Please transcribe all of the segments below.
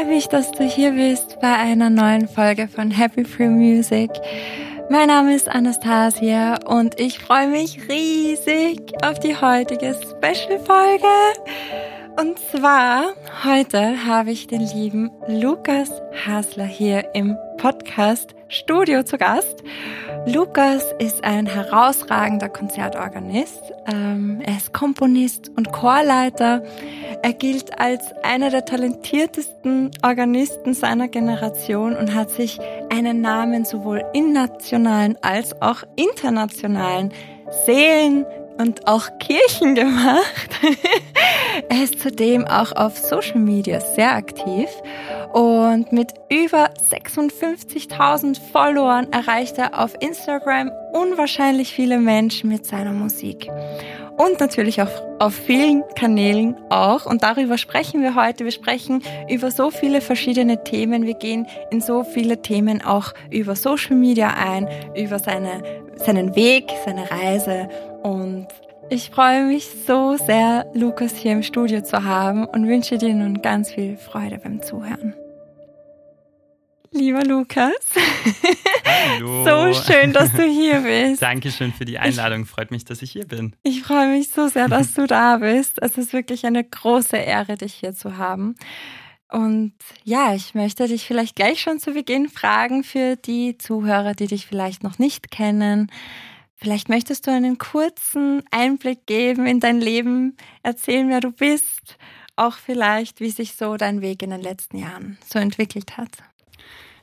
freue mich, dass du hier bist bei einer neuen Folge von Happy Free Music. Mein Name ist Anastasia und ich freue mich riesig auf die heutige Special-Folge. Und zwar heute habe ich den lieben Lukas Hasler hier im Podcast Studio zu Gast. Lukas ist ein herausragender Konzertorganist. Ähm, er ist Komponist und Chorleiter. Er gilt als einer der talentiertesten Organisten seiner Generation und hat sich einen Namen sowohl in nationalen als auch internationalen Seelen und auch Kirchen gemacht. er ist zudem auch auf Social Media sehr aktiv und mit über 56.000 Followern erreicht er auf Instagram unwahrscheinlich viele Menschen mit seiner Musik. Und natürlich auch auf vielen Kanälen auch. Und darüber sprechen wir heute. Wir sprechen über so viele verschiedene Themen. Wir gehen in so viele Themen auch über Social Media ein, über seine, seinen Weg, seine Reise und ich freue mich so sehr, Lukas hier im Studio zu haben und wünsche dir nun ganz viel Freude beim Zuhören. Lieber Lukas, Hallo. so schön, dass du hier bist. Dankeschön für die Einladung. Freut mich, dass ich hier bin. Ich freue mich so sehr, dass du da bist. Es ist wirklich eine große Ehre, dich hier zu haben. Und ja, ich möchte dich vielleicht gleich schon zu Beginn fragen für die Zuhörer, die dich vielleicht noch nicht kennen. Vielleicht möchtest du einen kurzen Einblick geben in dein Leben, erzählen, wer du bist, auch vielleicht, wie sich so dein Weg in den letzten Jahren so entwickelt hat.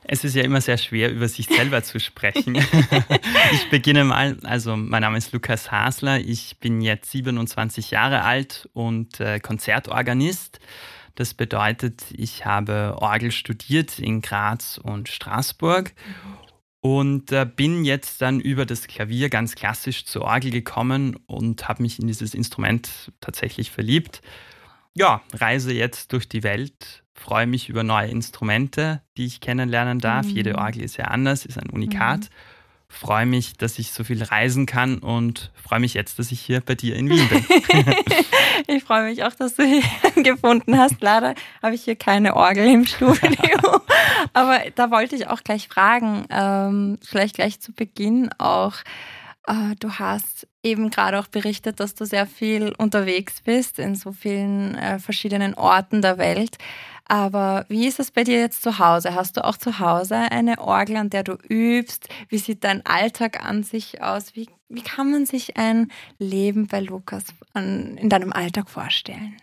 Es ist ja immer sehr schwer, über sich selber zu sprechen. ich beginne mal. Also, mein Name ist Lukas Hasler. Ich bin jetzt 27 Jahre alt und äh, Konzertorganist. Das bedeutet, ich habe Orgel studiert in Graz und Straßburg und äh, bin jetzt dann über das Klavier ganz klassisch zur Orgel gekommen und habe mich in dieses Instrument tatsächlich verliebt. Ja, reise jetzt durch die Welt, freue mich über neue Instrumente, die ich kennenlernen darf. Mhm. Jede Orgel ist ja anders, ist ein Unikat. Mhm freue mich, dass ich so viel reisen kann und freue mich jetzt, dass ich hier bei dir in Wien bin. ich freue mich auch, dass du hier gefunden hast. Leider habe ich hier keine Orgel im Studio. Aber da wollte ich auch gleich fragen, ähm, vielleicht gleich zu Beginn auch. Äh, du hast eben gerade auch berichtet, dass du sehr viel unterwegs bist in so vielen äh, verschiedenen Orten der Welt. Aber wie ist es bei dir jetzt zu Hause? Hast du auch zu Hause eine Orgel, an der du übst? Wie sieht dein Alltag an sich aus? Wie, wie kann man sich ein Leben bei Lukas an, in deinem Alltag vorstellen?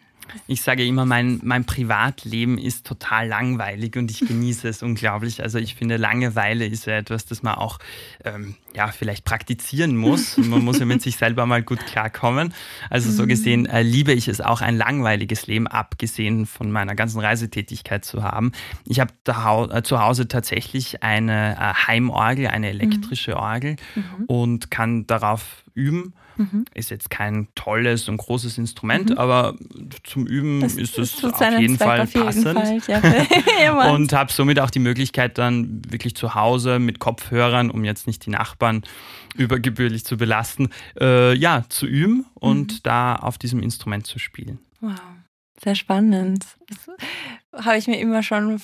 Ich sage immer, mein, mein Privatleben ist total langweilig und ich genieße es unglaublich. Also ich finde, Langeweile ist ja etwas, das man auch ähm, ja, vielleicht praktizieren muss. Man muss ja mit sich selber mal gut klarkommen. Also so gesehen äh, liebe ich es auch, ein langweiliges Leben, abgesehen von meiner ganzen Reisetätigkeit zu haben. Ich habe äh, zu Hause tatsächlich eine äh, Heimorgel, eine elektrische Orgel mhm. und kann darauf üben. Mhm. Ist jetzt kein tolles und großes Instrument, mhm. aber zum Üben das ist es auf jeden Zweck Fall auf jeden passend. Fall, ja. und habe somit auch die Möglichkeit, dann wirklich zu Hause mit Kopfhörern, um jetzt nicht die Nachbarn übergebührlich zu belasten, äh, ja, zu üben und mhm. da auf diesem Instrument zu spielen. Wow, sehr spannend. Das habe ich mir immer schon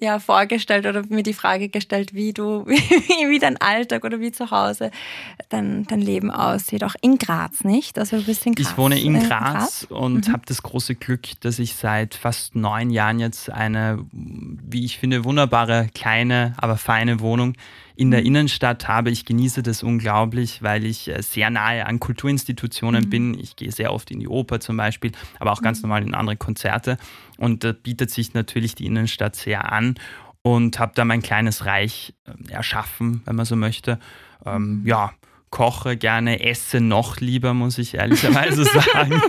ja, vorgestellt oder mir die Frage gestellt, wie du, wie, wie dein Alltag oder wie zu Hause dein, dein Leben aussieht. Auch in Graz, nicht? Also du bist in Graz. Ich wohne in Graz, äh, Graz? und mhm. habe das große Glück, dass ich seit fast neun Jahren jetzt eine, wie ich finde, wunderbare, kleine, aber feine Wohnung in der mhm. Innenstadt habe. Ich genieße das unglaublich, weil ich äh, sehr nahe an Kulturinstitutionen mhm. bin. Ich gehe sehr oft in die Oper zum Beispiel, aber auch ganz mhm. normal in andere Konzerte. Und da bietet sich natürlich die Innenstadt sehr an und habe da mein kleines Reich äh, erschaffen, wenn man so möchte. Ähm, mhm. ja, koche gerne, esse noch lieber, muss ich ehrlicherweise sagen.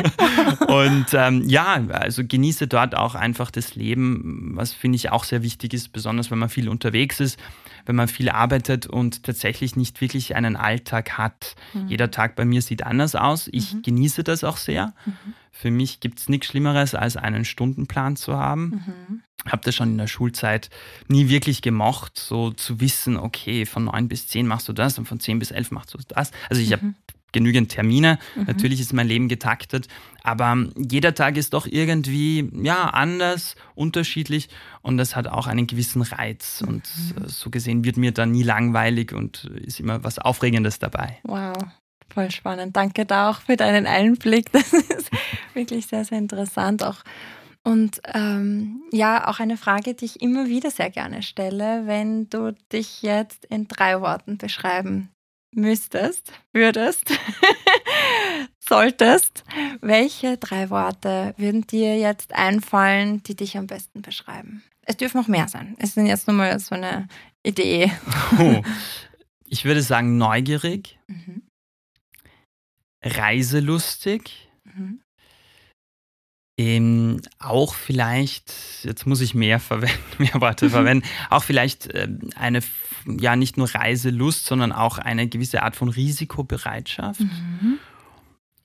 und ähm, ja, also genieße dort auch einfach das Leben, was finde ich auch sehr wichtig ist, besonders wenn man viel unterwegs ist wenn man viel arbeitet und tatsächlich nicht wirklich einen Alltag hat. Mhm. Jeder Tag bei mir sieht anders aus. Ich mhm. genieße das auch sehr. Mhm. Für mich gibt es nichts Schlimmeres, als einen Stundenplan zu haben. Mhm. Habe das schon in der Schulzeit nie wirklich gemocht, so zu wissen, okay, von neun bis zehn machst du das und von zehn bis elf machst du das. Also ich habe mhm. Genügend Termine. Mhm. Natürlich ist mein Leben getaktet, aber jeder Tag ist doch irgendwie ja anders, unterschiedlich und das hat auch einen gewissen Reiz und mhm. Äh, so gesehen wird mir da nie langweilig und ist immer was Aufregendes dabei. Wow. Voll spannend. Danke da auch für deinen Einblick. Das ist wirklich sehr, sehr interessant. Auch und ähm, ja, auch eine Frage, die ich immer wieder sehr gerne stelle, wenn du dich jetzt in drei Worten beschreiben müsstest, würdest, solltest, welche drei Worte würden dir jetzt einfallen, die dich am besten beschreiben? Es dürfen noch mehr sein. Es sind jetzt nur mal so eine Idee. Oh, ich würde sagen neugierig, mhm. reiselustig, mhm. Ähm, auch vielleicht, jetzt muss ich mehr, verwenden, mehr Worte mhm. verwenden, auch vielleicht äh, eine, ja, nicht nur Reiselust, sondern auch eine gewisse Art von Risikobereitschaft mhm.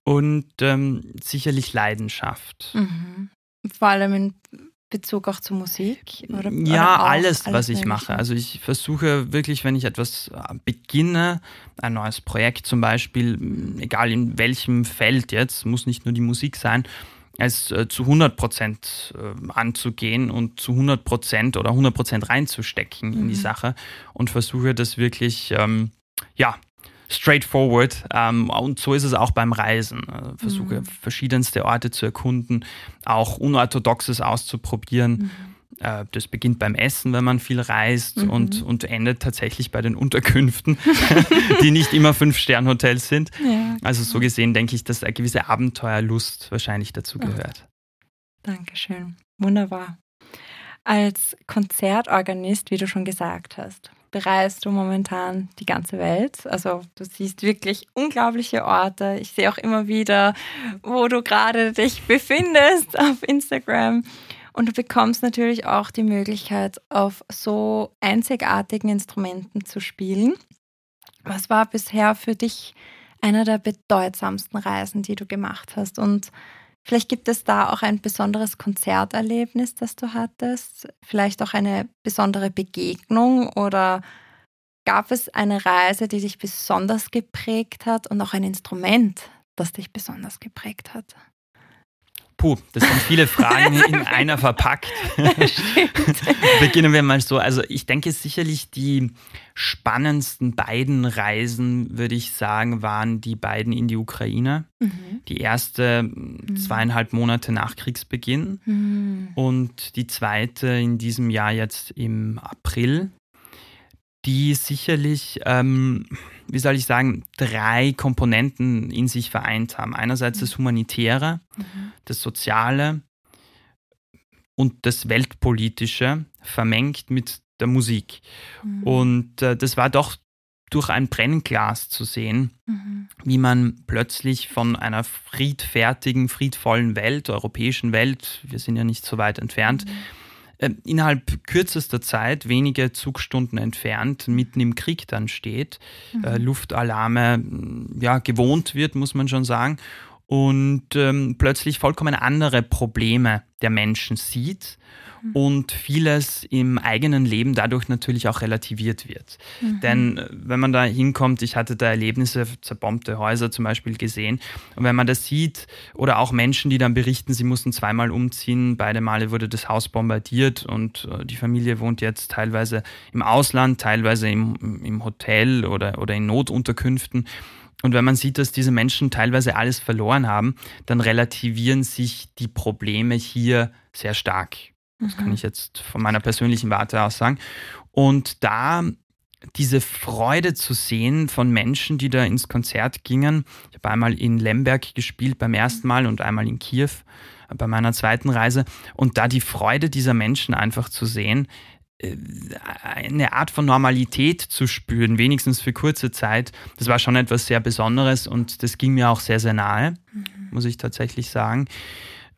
und ähm, sicherlich Leidenschaft. Mhm. Vor allem in Bezug auch zur Musik? Oder, ja, oder alles, alles, was ich mache. Also ich versuche wirklich, wenn ich etwas äh, beginne, ein neues Projekt zum Beispiel, egal in welchem Feld jetzt, muss nicht nur die Musik sein, es äh, zu 100 Prozent äh, anzugehen und zu 100 Prozent oder 100 Prozent reinzustecken mhm. in die mhm. Sache und versuche das wirklich, ähm, ja, straightforward. Ähm, und so ist es auch beim Reisen. Äh, versuche mhm. verschiedenste Orte zu erkunden, auch Unorthodoxes auszuprobieren. Mhm. Äh, das beginnt beim Essen, wenn man viel reist mhm. und, und endet tatsächlich bei den Unterkünften, die nicht immer Fünf-Stern-Hotels sind. Ja. Also so gesehen denke ich, dass eine gewisse Abenteuerlust wahrscheinlich dazu gehört. Dankeschön. Wunderbar. Als Konzertorganist, wie du schon gesagt hast, bereist du momentan die ganze Welt. Also du siehst wirklich unglaubliche Orte. Ich sehe auch immer wieder, wo du gerade dich befindest auf Instagram. Und du bekommst natürlich auch die Möglichkeit, auf so einzigartigen Instrumenten zu spielen. Was war bisher für dich einer der bedeutsamsten Reisen, die du gemacht hast? Und vielleicht gibt es da auch ein besonderes Konzerterlebnis, das du hattest, vielleicht auch eine besondere Begegnung oder gab es eine Reise, die dich besonders geprägt hat und auch ein Instrument, das dich besonders geprägt hat? Puh, das sind viele Fragen in einer verpackt. Beginnen wir mal so. Also ich denke sicherlich die spannendsten beiden Reisen, würde ich sagen, waren die beiden in die Ukraine. Mhm. Die erste mhm. zweieinhalb Monate nach Kriegsbeginn mhm. und die zweite in diesem Jahr jetzt im April die sicherlich, ähm, wie soll ich sagen, drei Komponenten in sich vereint haben. Einerseits das Humanitäre, mhm. das Soziale und das Weltpolitische vermengt mit der Musik. Mhm. Und äh, das war doch durch ein Brennglas zu sehen, mhm. wie man plötzlich von einer friedfertigen, friedvollen Welt, europäischen Welt, wir sind ja nicht so weit entfernt, mhm äh, innerhalb kürzester Zeit, wenige Zugstunden entfernt, mitten im Krieg dann steht, mhm. äh, Luftalarme ja, gewohnt wird, muss man schon sagen, und ähm, plötzlich vollkommen andere Probleme der Menschen sieht Mhm. und vieles im eigenen Leben dadurch natürlich auch relativiert wird. Mhm. Denn äh, wenn man da hinkommt, ich hatte da Erlebnisse, zerbombte Häuser zum Beispiel gesehen, und wenn man das sieht oder auch Menschen, die dann berichten, sie mussten zweimal umziehen, beide Male wurde das Haus bombardiert und äh, die Familie wohnt jetzt teilweise im Ausland, teilweise im, im Hotel oder, oder in Notunterkünften. Und wenn man sieht, dass diese Menschen teilweise alles verloren haben, dann relativieren sich die Probleme hier sehr stark. Das kann mhm. ich jetzt von meiner persönlichen Warte aus sagen. Und da diese Freude zu sehen von Menschen, die da ins Konzert gingen. Ich habe einmal in Lemberg gespielt beim ersten Mal und einmal in Kiew bei meiner zweiten Reise. Und da die Freude dieser Menschen einfach zu sehen, eine Art von Normalität zu spüren, wenigstens für kurze Zeit, das war schon etwas sehr Besonderes und das ging mir auch sehr, sehr nahe, mhm. muss ich tatsächlich sagen.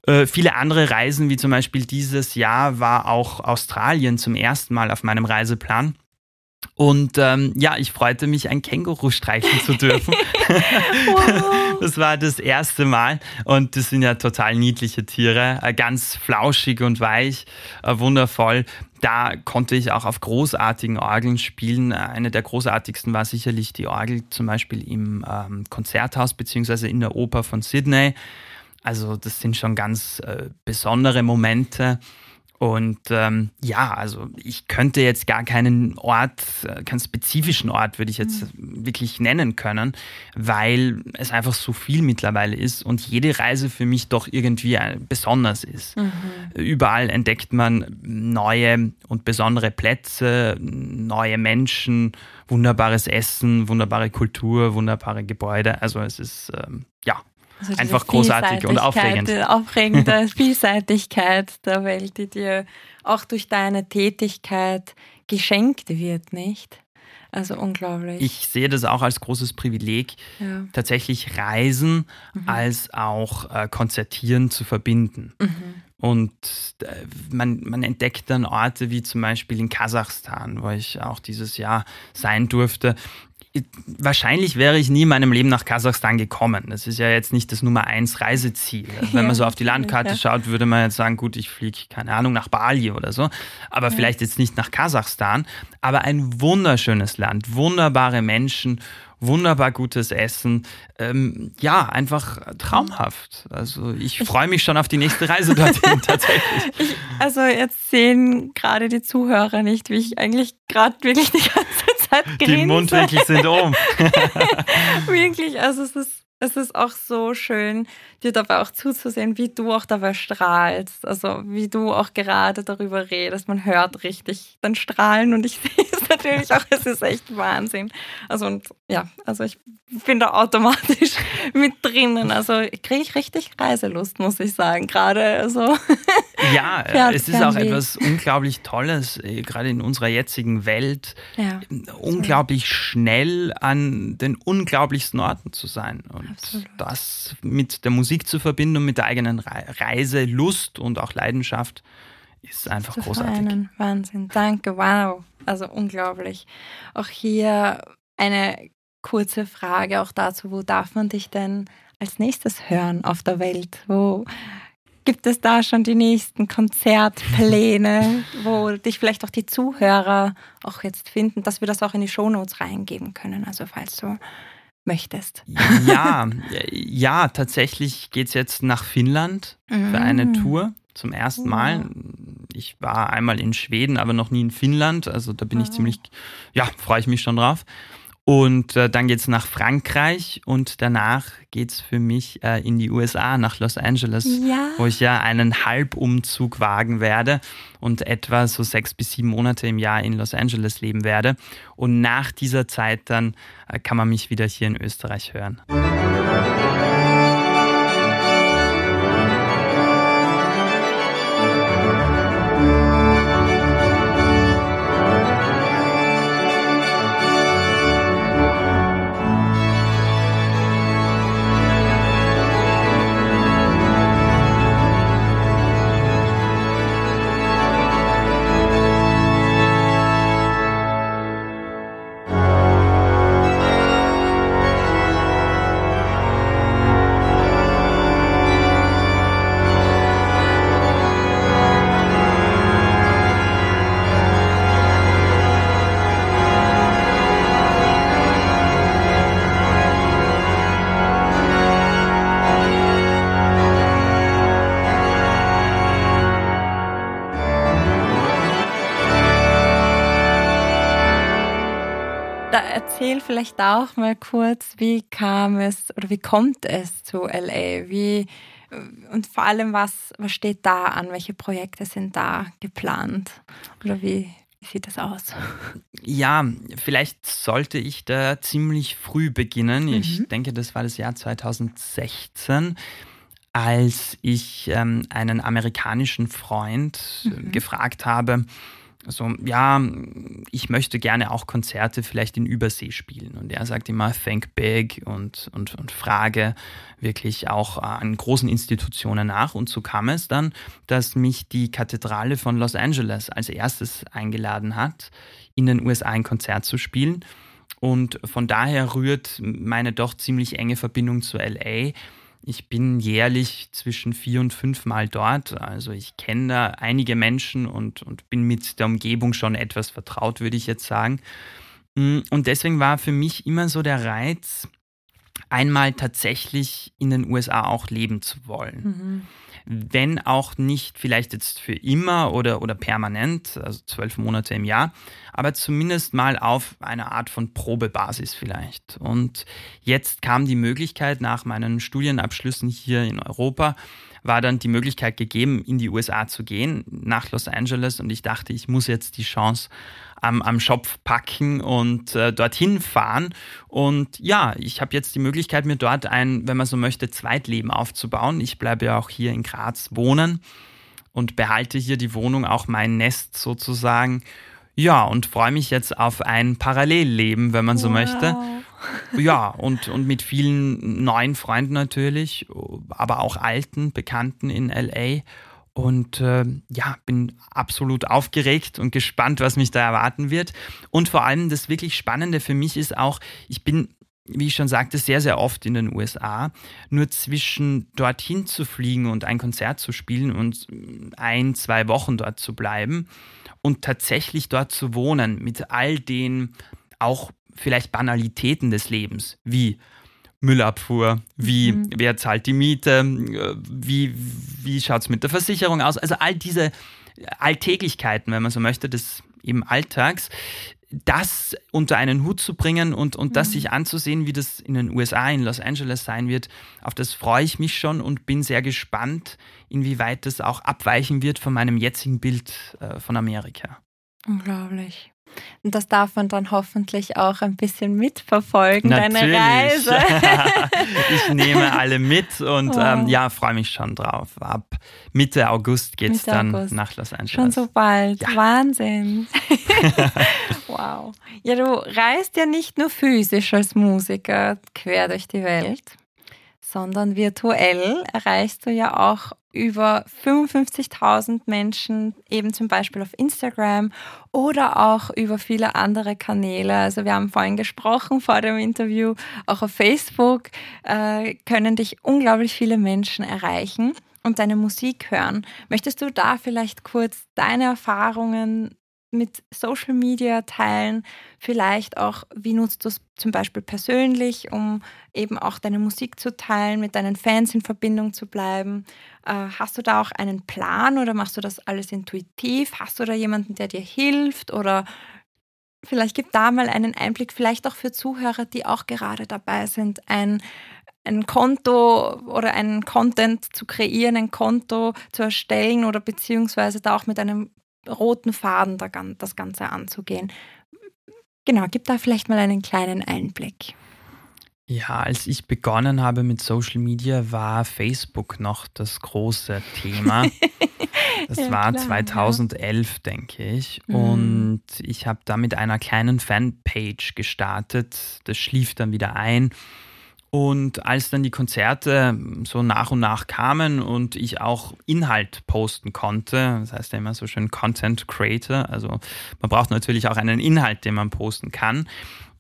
Äh, viele andere Reisen, wie zum Beispiel dieses Jahr, war auch Australien zum ersten Mal auf meinem Reiseplan. Und ähm, ja, ich freute mich, ein Känguru streichen zu dürfen. wow. Das war das erste Mal. Und das sind ja total niedliche Tiere, äh, ganz flauschig und weich, äh, wundervoll. Da konnte ich auch auf großartigen Orgeln spielen. Eine der großartigsten war sicherlich die Orgel zum Beispiel im ähm, Konzerthaus beziehungsweise in der Oper von Sydney. Also das sind schon ganz äh, besondere Momente. Und ähm, ja, also ich könnte jetzt gar keinen Ort, äh, keinen spezifischen Ort würde ich jetzt mhm. wirklich nennen können, weil es einfach so viel mittlerweile ist und jede Reise für mich doch irgendwie äh, besonders ist. Mhm. Überall entdeckt man neue und besondere Plätze, neue Menschen, wunderbares Essen, wunderbare Kultur, wunderbare Gebäude. Also es ist ähm, ja also Einfach großartig und aufregend. Aufregende Vielseitigkeit der Welt, die dir auch durch deine Tätigkeit geschenkt wird, nicht? Also unglaublich. Ich sehe das auch als großes Privileg, ja. tatsächlich Reisen mhm. als auch äh, Konzertieren zu verbinden. Mhm. Und äh, man, man entdeckt dann Orte wie zum Beispiel in Kasachstan, wo ich auch dieses Jahr sein durfte wahrscheinlich wäre ich nie in meinem Leben nach Kasachstan gekommen. Das ist ja jetzt nicht das Nummer eins Reiseziel. Also wenn man so auf die Landkarte ja. schaut, würde man jetzt sagen, gut, ich fliege, keine Ahnung, nach Bali oder so. Aber ja. vielleicht jetzt nicht nach Kasachstan. Aber ein wunderschönes Land, wunderbare Menschen, wunderbar gutes Essen. Ähm, ja, einfach traumhaft. Also ich freue mich schon auf die nächste Reise dorthin tatsächlich. Ich, also jetzt sehen gerade die Zuhörer nicht, wie ich eigentlich gerade wirklich die ganze Zeit grinse. Die Mundwinkel sind oben. wirklich, also es ist es ist auch so schön, dir dabei auch zuzusehen, wie du auch dabei strahlst. Also wie du auch gerade darüber redest. Man hört richtig dann strahlen und ich sehe es natürlich auch. Es ist echt Wahnsinn. Also und ja, also ich bin da automatisch mit drinnen. Also kriege ich richtig Reiselust, muss ich sagen. Gerade also. Ja, Fern, es ist auch etwas unglaublich Tolles, äh, gerade in unserer jetzigen Welt, ja, unglaublich schnell an den unglaublichsten Orten zu sein. Und Absolut. das mit der Musik zu verbinden und mit der eigenen Reise, Lust und auch Leidenschaft ist einfach großartig. Vereinen. Wahnsinn, danke, wow. Also unglaublich. Auch hier eine kurze Frage auch dazu, wo darf man dich denn als nächstes hören auf der Welt? Wo gibt es da schon die nächsten Konzertpläne, wo dich vielleicht auch die Zuhörer auch jetzt finden, dass wir das auch in die Shownotes reingeben können, also falls du möchtest. Ja, ja, tatsächlich geht es jetzt nach Finnland für eine mm. Tour zum ersten Mal. Ich war einmal in Schweden, aber noch nie in Finnland. Also da bin ich ziemlich, ja, freue ich mich schon drauf. Und äh, dann geht's nach Frankreich und danach geht's für mich äh, in die USA, nach Los Angeles, ja. wo ich ja einen Halbumzug wagen werde und etwa so sechs bis sieben Monate im Jahr in Los Angeles leben werde. Und nach dieser Zeit dann äh, kann man mich wieder hier in Österreich hören. Erzähl vielleicht auch mal kurz, wie kam es oder wie kommt es zu LA? Wie und vor allem, was, was steht da an? Welche Projekte sind da geplant? Oder wie, wie sieht das aus? Ja, vielleicht sollte ich da ziemlich früh beginnen. Mhm. Ich denke, das war das Jahr 2016 als ich ähm, einen amerikanischen Freund mhm. gefragt habe, so, ja, ich möchte gerne auch Konzerte vielleicht in Übersee spielen. Und er sagt immer, think big und, und, und frage wirklich auch an großen Institutionen nach. Und so kam es dann, dass mich die Kathedrale von Los Angeles als erstes eingeladen hat, in den USA ein Konzert zu spielen. Und von daher rührt meine doch ziemlich enge Verbindung zu LA ich bin jährlich zwischen vier und fünf Mal dort. Also ich kenne da einige Menschen und, und bin mit der Umgebung schon etwas vertraut, würde ich jetzt sagen. Mm, und deswegen war für mich immer so der Reiz, einmal tatsächlich in den USA auch leben zu wollen. Mhm wenn auch nicht vielleicht jetzt für immer oder, oder permanent, also zwölf Monate im Jahr, aber zumindest mal auf eine Art von Probebasis vielleicht. Und jetzt kam die Möglichkeit nach meinen Studienabschlüssen hier in Europa, war dann die Möglichkeit gegeben, in die USA zu gehen, nach Los Angeles. Und ich dachte, ich muss jetzt die Chance am, am Schopf packen und äh, dorthin fahren. Und ja, ich habe jetzt die Möglichkeit, mir dort ein, wenn man so möchte, Zweitleben aufzubauen. Ich bleibe ja auch hier in Graz wohnen und behalte hier die Wohnung, auch mein Nest sozusagen. Ja, und freue mich jetzt auf ein Parallelleben, wenn man so wow. möchte. Ja, und, und mit vielen neuen Freunden natürlich, aber auch alten Bekannten in LA. Und äh, ja, bin absolut aufgeregt und gespannt, was mich da erwarten wird. Und vor allem das wirklich Spannende für mich ist auch, ich bin wie ich schon sagte, sehr, sehr oft in den USA. Nur zwischen dorthin zu fliegen und ein Konzert zu spielen und ein, zwei Wochen dort zu bleiben und tatsächlich dort zu wohnen mit all den auch vielleicht Banalitäten des Lebens, wie Müllabfuhr, wie mhm. wer zahlt die Miete, wie, wie schaut es mit der Versicherung aus. Also all diese Alltäglichkeiten, wenn man so möchte, des eben Alltags, das unter einen Hut zu bringen und, und mhm. das sich anzusehen, wie das in den USA, in Los Angeles sein wird, auf das freue ich mich schon und bin sehr gespannt, inwieweit das auch abweichen wird von meinem jetzigen Bild äh, von Amerika. Unglaublich. Und das darf man dann hoffentlich auch ein bisschen mitverfolgen, Natürlich. deine Reise. ich nehme alle mit und oh. ähm, ja, freue mich schon drauf. Ab Mitte August geht es dann August. nach Los Angeles. Schon so bald. Ja. Wahnsinn. wow. Ja, du reist ja nicht nur physisch als Musiker quer durch die Welt, sondern virtuell erreichst du ja auch über 55.000 Menschen, eben zum Beispiel auf Instagram oder auch über viele andere Kanäle. Also wir haben vorhin gesprochen vor dem Interview, auch auf Facebook äh, können dich unglaublich viele Menschen erreichen und deine Musik hören. Möchtest du da vielleicht kurz deine Erfahrungen mit Social Media teilen? Vielleicht auch, wie nutzt du es zum Beispiel persönlich, um eben auch deine Musik zu teilen, mit deinen Fans in Verbindung zu bleiben? Äh, hast du da auch einen Plan oder machst du das alles intuitiv? Hast du da jemanden, der dir hilft? Oder vielleicht gib da mal einen Einblick, vielleicht auch für Zuhörer, die auch gerade dabei sind, ein ein Konto oder einen Content zu kreieren, ein Konto zu erstellen oder beziehungsweise da auch mit einem roten Faden das Ganze anzugehen. Genau, gib da vielleicht mal einen kleinen Einblick. Ja, als ich begonnen habe mit Social Media, war Facebook noch das große Thema. Das ja, war klar, 2011, ja. denke ich. Mhm. Und ich habe da mit einer kleinen Fanpage gestartet. Das schlief dann wieder ein. Und als dann die Konzerte so nach und nach kamen und ich auch Inhalt posten konnte, das heißt ja immer so schön Content Creator, also man braucht natürlich auch einen Inhalt, den man posten kann.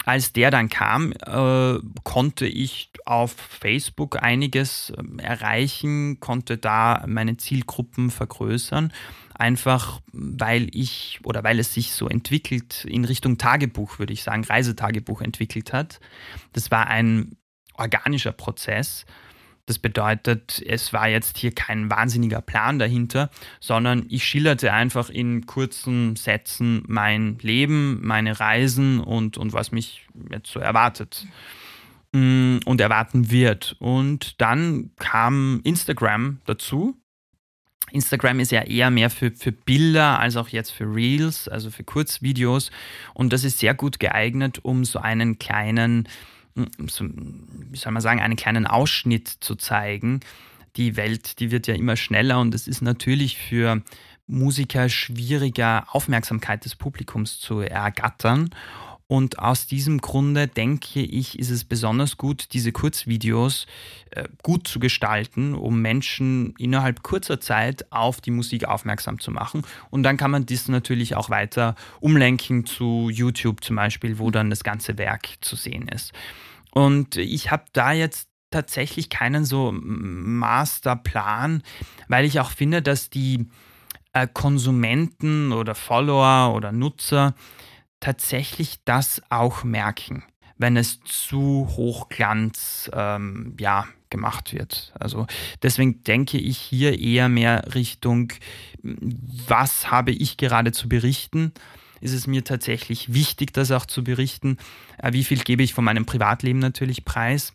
Als der dann kam, äh, konnte ich auf Facebook einiges ähm, erreichen, konnte da meine Zielgruppen vergrößern einfach weil ich oder weil es sich so entwickelt in Richtung Tagebuch, würde ich sagen, Reisetagebuch entwickelt hat. Das war ein organischer Prozess. Das bedeutet, es war jetzt hier kein wahnsinniger Plan dahinter, sondern ich schilderte einfach in kurzen Sätzen mein Leben, meine Reisen und, und was mich jetzt so erwartet mm, und erwarten wird. Und dann kam Instagram dazu. Instagram ist ja eher mehr für, für Bilder als auch jetzt für Reels, also für Kurzvideos. Und das ist sehr gut geeignet, um so einen kleinen wie soll man sagen, einen kleinen Ausschnitt zu zeigen. Die Welt, die wird ja immer schneller und es ist natürlich für Musiker schwieriger, Aufmerksamkeit des Publikums zu ergattern. Und aus diesem Grunde denke ich, ist es besonders gut, diese Kurzvideos äh, gut zu gestalten, um Menschen innerhalb kurzer Zeit auf die Musik aufmerksam zu machen. Und dann kann man das natürlich auch weiter umlenken zu YouTube zum Beispiel, wo dann das ganze Werk zu sehen ist. Und ich habe da jetzt tatsächlich keinen so Masterplan, weil ich auch finde, dass die äh, Konsumenten oder Follower oder Nutzer tatsächlich das auch merken, wenn es zu hochglanz ähm, ja, gemacht wird. Also deswegen denke ich hier eher mehr Richtung, was habe ich gerade zu berichten? Ist es mir tatsächlich wichtig, das auch zu berichten? Äh, wie viel gebe ich von meinem Privatleben natürlich preis?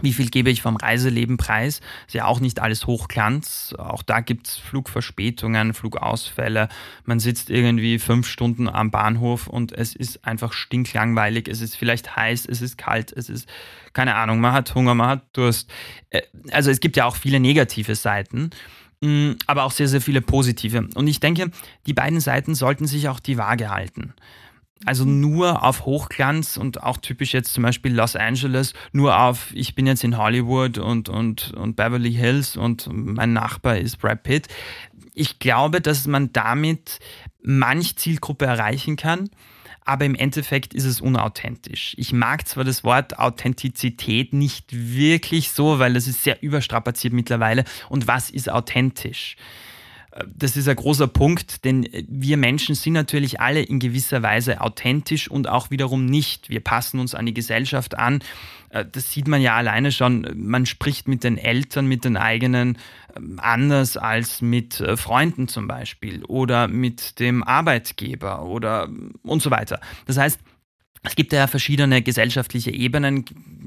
Wie viel gebe ich vom Reiseleben preis? Ist ja auch nicht alles Hochglanz. Auch da gibt es Flugverspätungen, Flugausfälle. Man sitzt irgendwie fünf Stunden am Bahnhof und es ist einfach stinklangweilig. Es ist vielleicht heiß, es ist kalt, es ist, keine Ahnung, man hat Hunger, man hat Durst. Äh, also es gibt ja auch viele negative Seiten mm, aber auch sehr, sehr viele positive. Und ich denke, die beiden Seiten sollten sich auch die Waage halten. Also nur auf Hochglanz und auch typisch jetzt zum Beispiel Los Angeles, nur auf, ich bin jetzt in Hollywood und, und, und Beverly Hills und mein Nachbar ist Brad Pitt. Ich glaube, dass man damit manch Zielgruppe erreichen kann, aber im Endeffekt ist es unauthentisch. Ich mag zwar das Wort Authentizität nicht wirklich so, weil es ist sehr überstrapaziert mittlerweile. Und was ist authentisch? Das ist ein großer Punkt, denn wir Menschen sind natürlich alle in gewisser Weise authentisch und auch wiederum nicht. Wir passen uns an die Gesellschaft an. Äh, das sieht man ja alleine schon. Man spricht mit den Eltern, mit den eigenen ähm, anders als mit äh, Freunden zum Beispiel oder mit dem Arbeitgeber oder und so weiter. Das heißt, es gibt ja verschiedene gesellschaftliche Ebenen,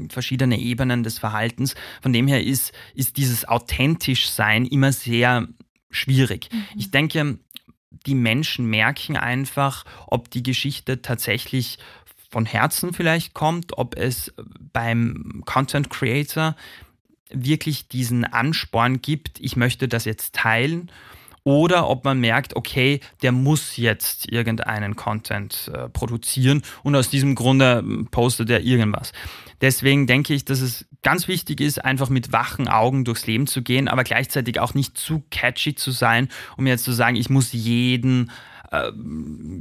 verschiedene Ebenen des Verhaltens. Von dem her ist, ist dieses authentisch Sein immer sehr schwierig. Mhm. Ich denke, die Menschen merken einfach, ob die Geschichte tatsächlich von Herzen vielleicht kommt, ob es beim Content Creator wirklich diesen Ansporn gibt, ich möchte das jetzt teilen oder ob man merkt, okay, der muss jetzt irgendeinen Content äh, produzieren und aus diesem Grunde postet er irgendwas. Deswegen denke ich, dass es ganz wichtig ist, einfach mit wachen Augen durchs Leben zu gehen, aber gleichzeitig auch nicht zu catchy zu sein, um jetzt zu sagen, ich muss jeden äh,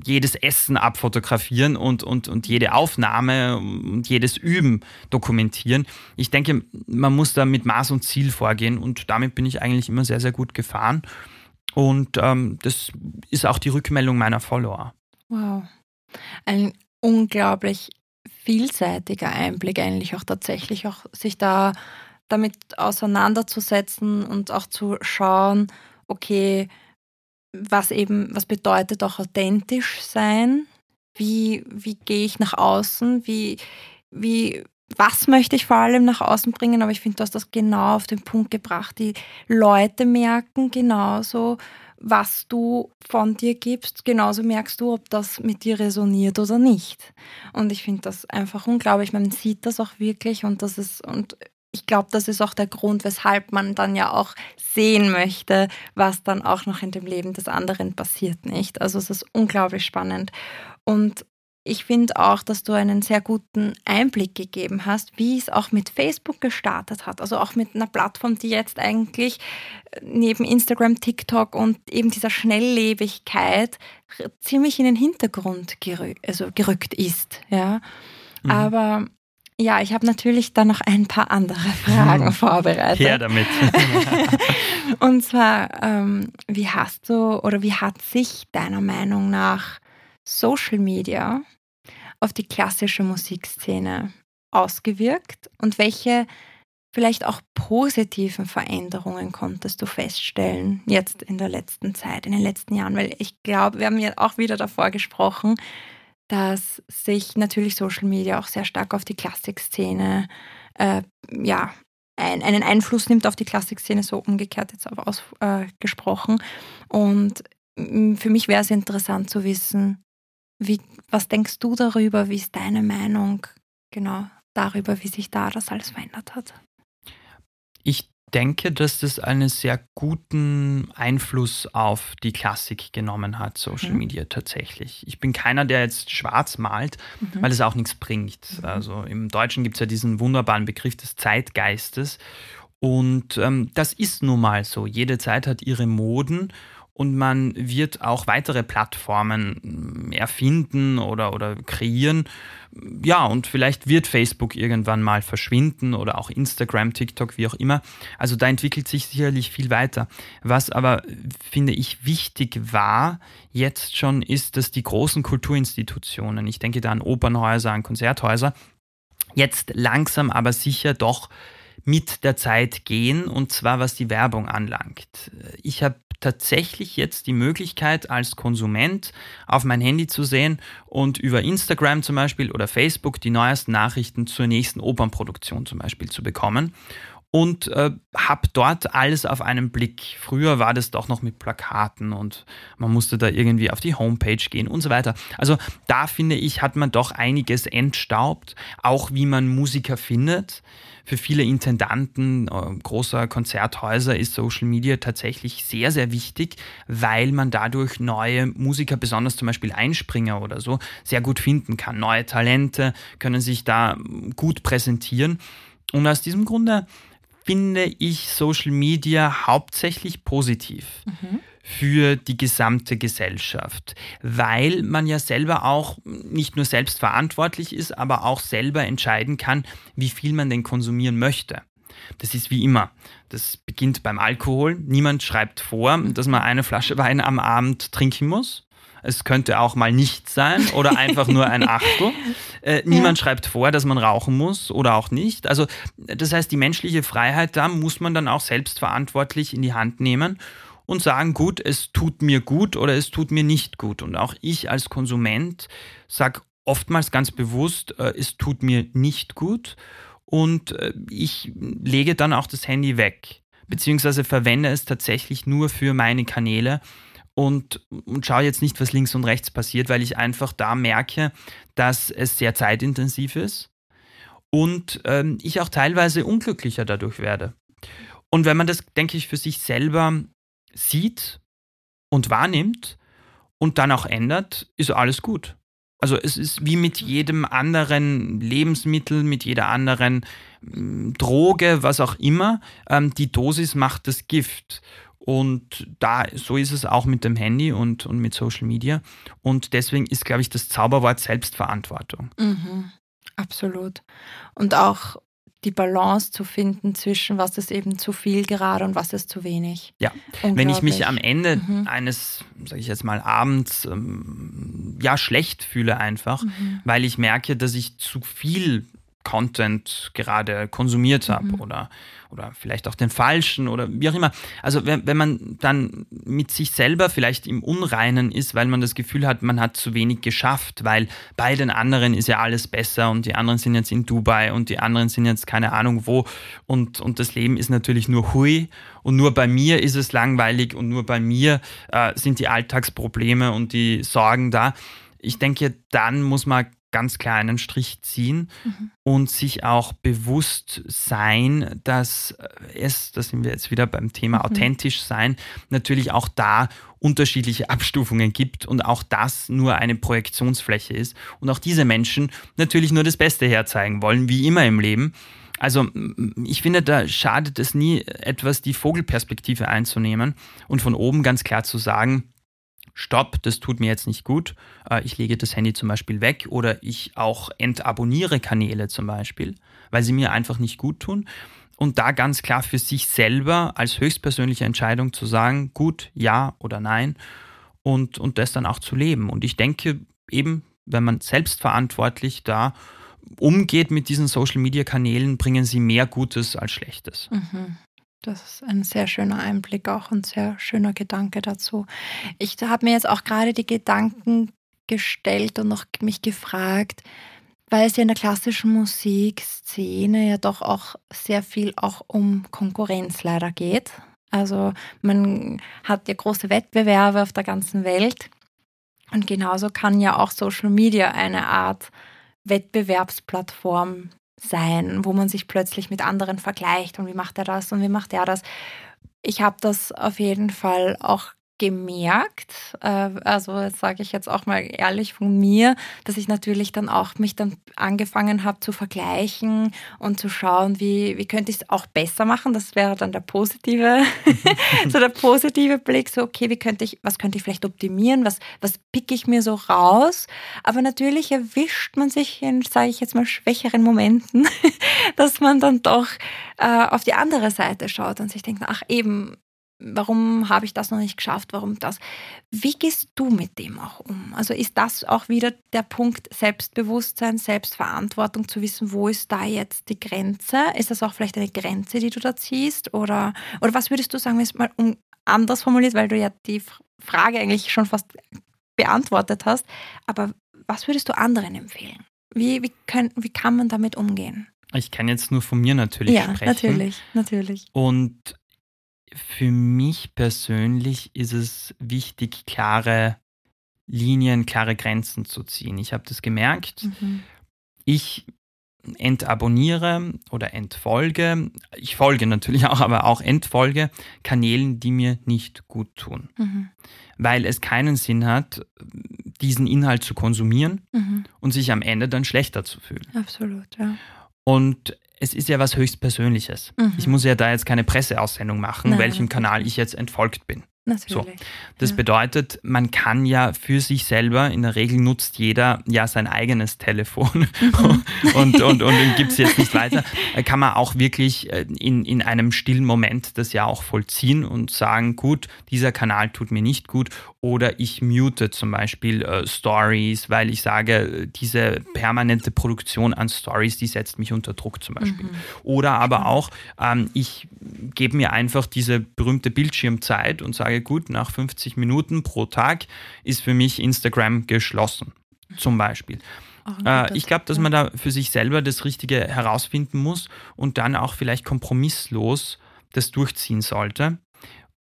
jedes Essen abfotografieren und, und, und jede Aufnahme und jedes Üben dokumentieren. Ich denke, man muss da mit Maß und Ziel vorgehen und damit bin ich eigentlich immer sehr, sehr gut gefahren. Und ähm, das ist auch die Rückmeldung meiner Follower. Wow. Ein unglaublich vielseitiger Einblick eigentlich auch tatsächlich, auch sich da damit auseinanderzusetzen und auch zu schauen, okay, was eben, was bedeutet auch authentisch sein? Wie, wie gehe ich nach außen? Wie, wie, was möchte ich vor allem nach außen bringen? Aber ich finde, du hast das genau auf den Punkt gebracht. Die Leute merken genauso, was du von dir gibst, genauso merkst du, ob das mit dir resoniert oder nicht. Und ich finde das einfach unglaublich. Man sieht das auch wirklich und das ist, und ich glaube, das ist auch der Grund, weshalb man dann ja auch sehen möchte, was dann auch noch in dem Leben des anderen passiert, nicht? Also es ist unglaublich spannend. Und ich finde auch, dass du einen sehr guten Einblick gegeben hast, wie es auch mit Facebook gestartet hat. Also auch mit einer Plattform, die jetzt eigentlich äh, neben Instagram, TikTok und eben dieser Schnelllebigkeit ziemlich in den Hintergrund gerü also gerückt ist. Ja. Mhm. Aber ja, ich habe natürlich dann noch ein paar andere Fragen vorbereitet. Her damit. und zwar, ähm, wie hast du oder wie hat sich deiner Meinung nach Social Media auf die klassische Musikszene ausgewirkt und welche vielleicht auch positiven Veränderungen konntest du feststellen jetzt in der letzten Zeit, in den letzten Jahren? Weil ich glaube, wir haben ja auch wieder davor gesprochen, dass sich natürlich Social Media auch sehr stark auf die Klassikszene, äh, ja, ein, einen Einfluss nimmt auf die Klassikszene, so umgekehrt jetzt aber ausgesprochen. Äh, und für mich wäre es interessant zu wissen, wie, was denkst du darüber? Wie ist deine Meinung genau darüber, wie sich da das alles verändert hat? Ich denke, dass das einen sehr guten Einfluss auf die Klassik genommen hat, Social mhm. Media tatsächlich. Ich bin keiner, der jetzt schwarz malt, mhm. weil es auch nichts bringt. Mhm. Also im Deutschen gibt es ja diesen wunderbaren Begriff des Zeitgeistes. Und ähm, das ist nun mal so. Jede Zeit hat ihre Moden und man wird auch weitere Plattformen erfinden oder, oder kreieren. Ja, und vielleicht wird Facebook irgendwann mal verschwinden oder auch Instagram, TikTok, wie auch immer. Also da entwickelt sich sicherlich viel weiter. Was aber, finde ich, wichtig war jetzt schon, ist, dass die großen Kulturinstitutionen, ich denke da an Opernhäuser, an Konzerthäuser, jetzt langsam aber sicher doch mit der Zeit gehen und zwar was die Werbung anlangt. Ich habe tatsächlich jetzt die Möglichkeit als Konsument auf mein Handy zu sehen und über Instagram zum Beispiel oder Facebook die neuesten Nachrichten zur nächsten Opernproduktion zum Beispiel zu bekommen und äh, habe dort alles auf einen Blick. Früher war das doch noch mit Plakaten und man musste da irgendwie auf die Homepage gehen und so weiter. Also da finde ich, hat man doch einiges entstaubt, auch wie man Musiker findet. Für viele Intendanten äh, großer Konzerthäuser ist Social Media tatsächlich sehr, sehr wichtig, weil man dadurch neue Musiker, besonders zum Beispiel Einspringer oder so, sehr gut finden kann. Neue Talente können sich da gut präsentieren. Und aus diesem Grunde finde ich Social Media hauptsächlich positiv. Mhm für die gesamte Gesellschaft, weil man ja selber auch nicht nur selbst verantwortlich ist, aber auch selber entscheiden kann, wie viel man denn konsumieren möchte. Das ist wie immer. Das beginnt beim Alkohol. Niemand schreibt vor, dass man eine Flasche Wein am Abend trinken muss. Es könnte auch mal nichts sein oder einfach nur ein Achtel. Äh, niemand ja. schreibt vor, dass man rauchen muss oder auch nicht. Also das heißt, die menschliche Freiheit da muss man dann auch selbstverantwortlich in die Hand nehmen und sagen, gut, es tut mir gut oder es tut mir nicht gut. Und auch ich als Konsument sage oftmals ganz bewusst, äh, es tut mir nicht gut und äh, ich lege dann auch das Handy weg, beziehungsweise verwende es tatsächlich nur für meine Kanäle und, und schaue jetzt nicht, was links und rechts passiert, weil ich einfach da merke, dass es sehr zeitintensiv ist und ähm, ich auch teilweise unglücklicher dadurch werde. Und wenn man das, denke ich, für sich selber sieht und wahrnimmt und dann auch ändert, ist alles gut. Also es ist wie mit jedem anderen Lebensmittel, mit jeder anderen mm, Droge, was auch immer. Ähm, die Dosis macht das Gift. Und da, so ist es auch mit dem Handy und, und mit Social Media. Und deswegen ist, glaube ich, das Zauberwort Selbstverantwortung. Mhm, absolut. Und auch die Balance zu finden zwischen was ist eben zu viel gerade und was ist zu wenig. Ja, wenn ich mich am Ende mhm. eines, sage ich jetzt mal, Abends ähm, ja schlecht fühle einfach, mhm. weil ich merke, dass ich zu viel Content gerade konsumiert habe mhm. oder, oder vielleicht auch den falschen oder wie auch immer. Also wenn, wenn man dann mit sich selber vielleicht im Unreinen ist, weil man das Gefühl hat, man hat zu wenig geschafft, weil bei den anderen ist ja alles besser und die anderen sind jetzt in Dubai und die anderen sind jetzt keine Ahnung wo und, und das Leben ist natürlich nur hui und nur bei mir ist es langweilig und nur bei mir äh, sind die Alltagsprobleme und die Sorgen da. Ich denke, dann muss man ganz klar einen Strich ziehen mhm. und sich auch bewusst sein, dass es, da sind wir jetzt wieder beim Thema mhm. authentisch sein, natürlich auch da unterschiedliche Abstufungen gibt und auch das nur eine Projektionsfläche ist und auch diese Menschen natürlich nur das Beste herzeigen wollen, wie immer im Leben. Also ich finde, da schadet es nie etwas, die Vogelperspektive einzunehmen und von oben ganz klar zu sagen, stopp, das tut mir jetzt nicht gut, äh, ich lege das Handy zum Beispiel weg oder ich auch entabonniere Kanäle zum Beispiel, weil sie mir einfach nicht gut tun. Und da ganz klar für sich selber als höchstpersönliche Entscheidung zu sagen, gut, ja oder nein und, und das dann auch zu leben. Und ich denke eben, wenn man selbstverantwortlich da umgeht mit diesen Social-Media-Kanälen, bringen sie mehr Gutes als Schlechtes. Mhm. Das ist ein sehr schöner Einblick auch und sehr schöner Gedanke dazu. Ich habe mir jetzt auch gerade die Gedanken gestellt und noch mich gefragt, weil es ja in der klassischen Musikszene ja doch auch sehr viel auch um Konkurrenz leider geht. Also man hat ja große Wettbewerbe auf der ganzen Welt und genauso kann ja auch Social Media eine Art Wettbewerbsplattform sein, wo man sich plötzlich mit anderen vergleicht und wie macht er das und wie macht er das. Ich habe das auf jeden Fall auch gemerkt, äh, also sage ich jetzt auch mal ehrlich von mir, dass ich natürlich dann auch mich dann angefangen habe zu vergleichen und zu schauen, wie, wie könnte ich es auch besser machen. Das wäre dann der positive, so der positive Blick, so okay, wie könnte ich, was könnte ich vielleicht optimieren, was, was picke ich mir so raus. Aber natürlich erwischt man sich in, sage ich jetzt mal, schwächeren Momenten, dass man dann doch äh, auf die andere Seite schaut und sich denkt, ach eben, warum habe ich das noch nicht geschafft, warum das. Wie gehst du mit dem auch um? Also ist das auch wieder der Punkt Selbstbewusstsein, Selbstverantwortung, zu wissen, wo ist da jetzt die Grenze? Ist das auch vielleicht eine Grenze, die du da ziehst? Oder, oder was würdest du sagen, wenn es mal anders formuliert, weil du ja die Frage eigentlich schon fast beantwortet hast, aber was würdest du anderen empfehlen? Wie, wie, können, wie kann man damit umgehen? Ich kann jetzt nur von mir natürlich ja, sprechen. Natürlich, natürlich. Und für mich persönlich ist es wichtig, klare Linien, klare Grenzen zu ziehen. Ich habe das gemerkt. Mhm. Ich entabonniere oder entfolge, ich folge natürlich auch, aber auch entfolge Kanälen, die mir nicht gut tun. Mhm. Weil es keinen Sinn hat, diesen Inhalt zu konsumieren mhm. und sich am Ende dann schlechter zu fühlen. Absolut, ja. Und es ist ja was höchstpersönliches. Mhm. Ich muss ja da jetzt keine Presseaussendung machen, Nein, welchem Kanal ich jetzt entfolgt bin. Natürlich. So. Das ja. bedeutet, man kann ja für sich selber, in der Regel nutzt jeder ja sein eigenes Telefon mhm. und, und, und gibt es jetzt nicht weiter, kann man auch wirklich äh, in, in einem stillen Moment das ja auch vollziehen und sagen, gut, dieser Kanal tut mir nicht gut oder ich mute zum Beispiel äh, Stories, weil ich sage, diese permanente Produktion an Stories, die setzt mich unter Druck zum Beispiel. Mhm. Oder aber auch, ähm, ich gebe mir einfach diese berühmte Bildschirmzeit und sage, gut, nach 50 Minuten pro Tag ist für mich Instagram geschlossen, zum Beispiel. Äh, ich glaube, dass man da für sich selber das Richtige herausfinden muss und dann auch vielleicht kompromisslos das durchziehen sollte.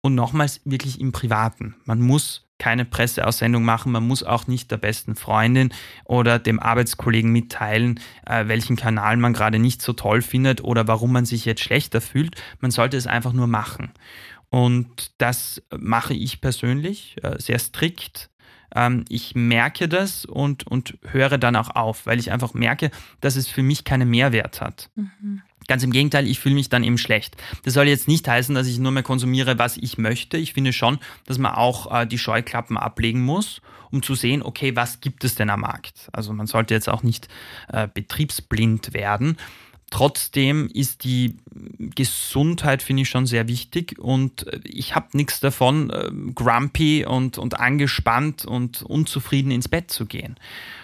Und nochmals wirklich im Privaten. Man muss keine Presseaussendung machen, man muss auch nicht der besten Freundin oder dem Arbeitskollegen mitteilen, äh, welchen Kanal man gerade nicht so toll findet oder warum man sich jetzt schlechter fühlt. Man sollte es einfach nur machen. Und das mache ich persönlich äh, sehr strikt. Ähm, ich merke das und, und höre dann auch auf, weil ich einfach merke, dass es für mich keinen Mehrwert hat. Mhm. Ganz im Gegenteil, ich fühle mich dann eben schlecht. Das soll jetzt nicht heißen, dass ich nur mehr konsumiere, was ich möchte. Ich finde schon, dass man auch äh, die Scheuklappen ablegen muss, um zu sehen, okay, was gibt es denn am Markt? Also man sollte jetzt auch nicht äh, betriebsblind werden. Trotzdem ist die Gesundheit, finde ich, schon sehr wichtig und äh, ich habe nichts davon, äh, grumpy und, und angespannt und unzufrieden ins Bett zu gehen.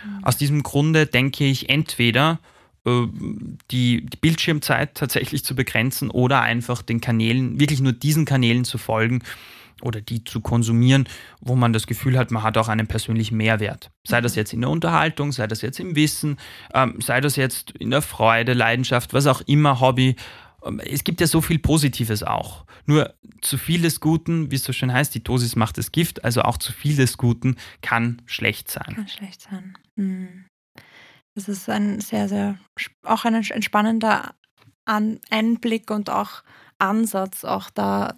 Mhm. Aus diesem Grunde denke ich, entweder die, die Bildschirmzeit tatsächlich zu begrenzen oder einfach den Kanälen, wirklich nur diesen Kanälen zu folgen, oder die zu konsumieren, wo man das Gefühl hat, man hat auch einen persönlichen Mehrwert. Sei das mhm. jetzt in der Unterhaltung, sei das jetzt im Wissen, ähm, sei das jetzt in der Freude, Leidenschaft, was auch immer, Hobby. Ähm, es gibt ja so viel Positives auch. Nur zu viel des Guten, wie es so schön heißt, die Dosis macht das Gift, also auch zu viel des Guten kann schlecht sein. Kann schlecht sein. Mhm. Das ist ein sehr, sehr, auch ein entspannender Einblick und auch Ansatz, auch da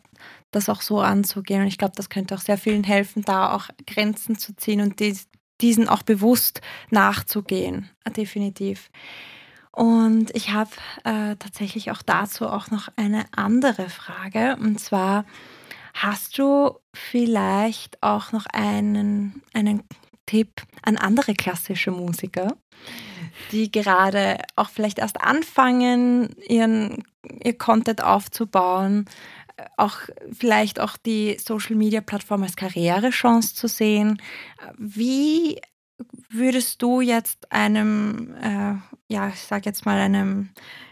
das auch so anzugehen. Und ich glaube, das könnte auch sehr vielen helfen, da auch Grenzen zu ziehen und dies, diesen auch bewusst nachzugehen. Definitiv. Und ich habe äh, tatsächlich auch dazu auch noch eine andere Frage. Und zwar, hast du vielleicht auch noch einen, einen Tipp an andere klassische Musiker, die gerade auch vielleicht erst anfangen, ihren, ihr Content aufzubauen, auch vielleicht auch die Social Media Plattform als Karrierechance zu sehen. Wie würdest du jetzt einem, äh, ja, ich sag jetzt mal einem,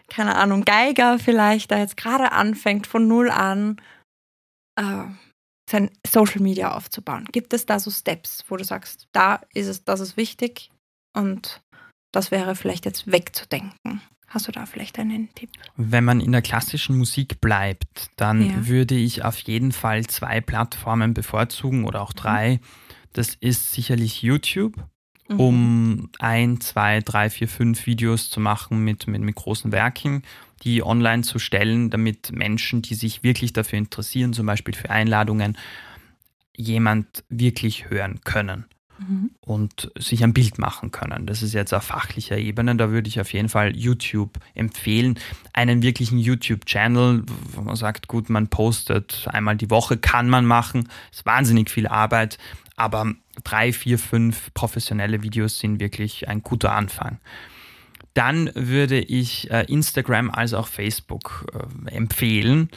keine Ahnung, Geiger vielleicht, der jetzt gerade anfängt von null an, äh, sein Social Media aufzubauen? Gibt es da so Steps, wo du sagst, da ist es, das ist wichtig und das wäre vielleicht jetzt wegzudenken? Hast du da vielleicht einen Tipp? Wenn man in der klassischen Musik bleibt, dann ja. würde ich auf jeden Fall zwei Plattformen bevorzugen oder auch drei. Das ist sicherlich YouTube mhm. um ein, zwei, drei, vier, fünf Videos zu machen mit, mit, mit großen Werken, die online zu stellen, damit Menschen, die sich wirklich dafür interessieren, zum Beispiel für Einladungen, jemand wirklich hören können mhm. und sich ein Bild machen können. Das ist jetzt auf fachlicher Ebene. Da würde ich auf jeden Fall YouTube empfehlen. Einen wirklichen YouTube-Channel, wo man sagt, gut, man postet einmal die Woche, kann man machen. Ist wahnsinnig viel Arbeit, aber drei, vier, fünf professionelle Videos sind wirklich ein guter Anfang dann würde ich äh, Instagram als auch Facebook äh, empfehlen.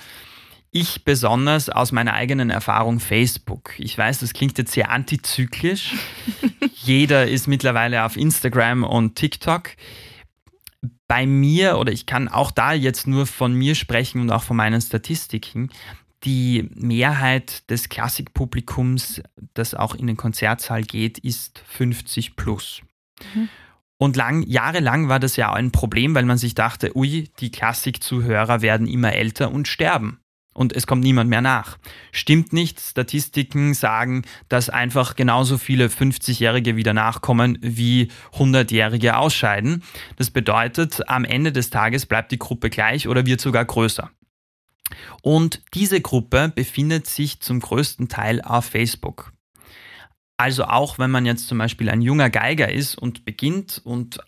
Ich besonders aus meiner eigenen Erfahrung Facebook. Ich weiß, das klingt jetzt sehr antizyklisch. Jeder ist mittlerweile auf Instagram und TikTok. Bei mir, oder ich kann auch da jetzt nur von mir sprechen und auch von meinen Statistiken, die Mehrheit des Klassikpublikums, das auch in den Konzertsaal geht, ist 50 plus. Mhm. Und lang, jahrelang war das ja ein Problem, weil man sich dachte, ui, die Klassikzuhörer werden immer älter und sterben und es kommt niemand mehr nach. Stimmt nicht. Statistiken sagen, dass einfach genauso viele 50-Jährige wieder nachkommen wie 100-Jährige ausscheiden. Das bedeutet, am Ende des Tages bleibt die Gruppe gleich oder wird sogar größer. Und diese Gruppe befindet sich zum größten Teil auf Facebook. Also auch wenn man jetzt zum Beispiel ein junger Geiger ist und beginnt und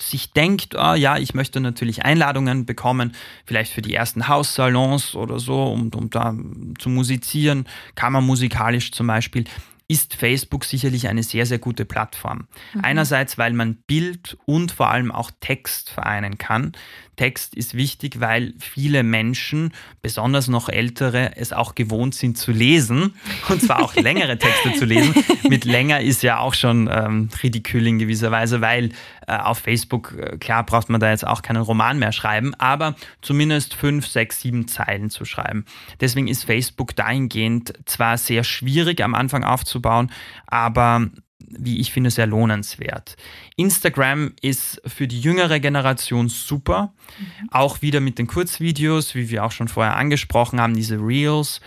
sich denkt, oh, ja, ich möchte natürlich Einladungen bekommen, vielleicht für die ersten Haussalons oder so, um, um da zu musizieren, kammermusikalisch zum Beispiel, ist Facebook sicherlich eine sehr, sehr gute Plattform. Mhm. Einerseits, weil man Bild und vor allem auch Text vereinen kann. Text ist wichtig, weil viele Menschen, besonders noch ältere, es auch gewohnt sind zu lesen und zwar auch längere Texte zu lesen. Mit länger ist ja auch schon ähm, ridikül in gewisser Weise, weil äh, auf Facebook, äh, klar, braucht man da jetzt auch keinen Roman mehr schreiben, aber zumindest fünf, sechs, sieben Zeilen zu schreiben. Deswegen ist Facebook dahingehend zwar sehr schwierig am Anfang aufzubauen, aber wie ich finde, sehr lohnenswert. Instagram ist für die jüngere Generation super. Mhm. Auch wieder mit den Kurzvideos, wie wir auch schon vorher angesprochen haben, diese Reels.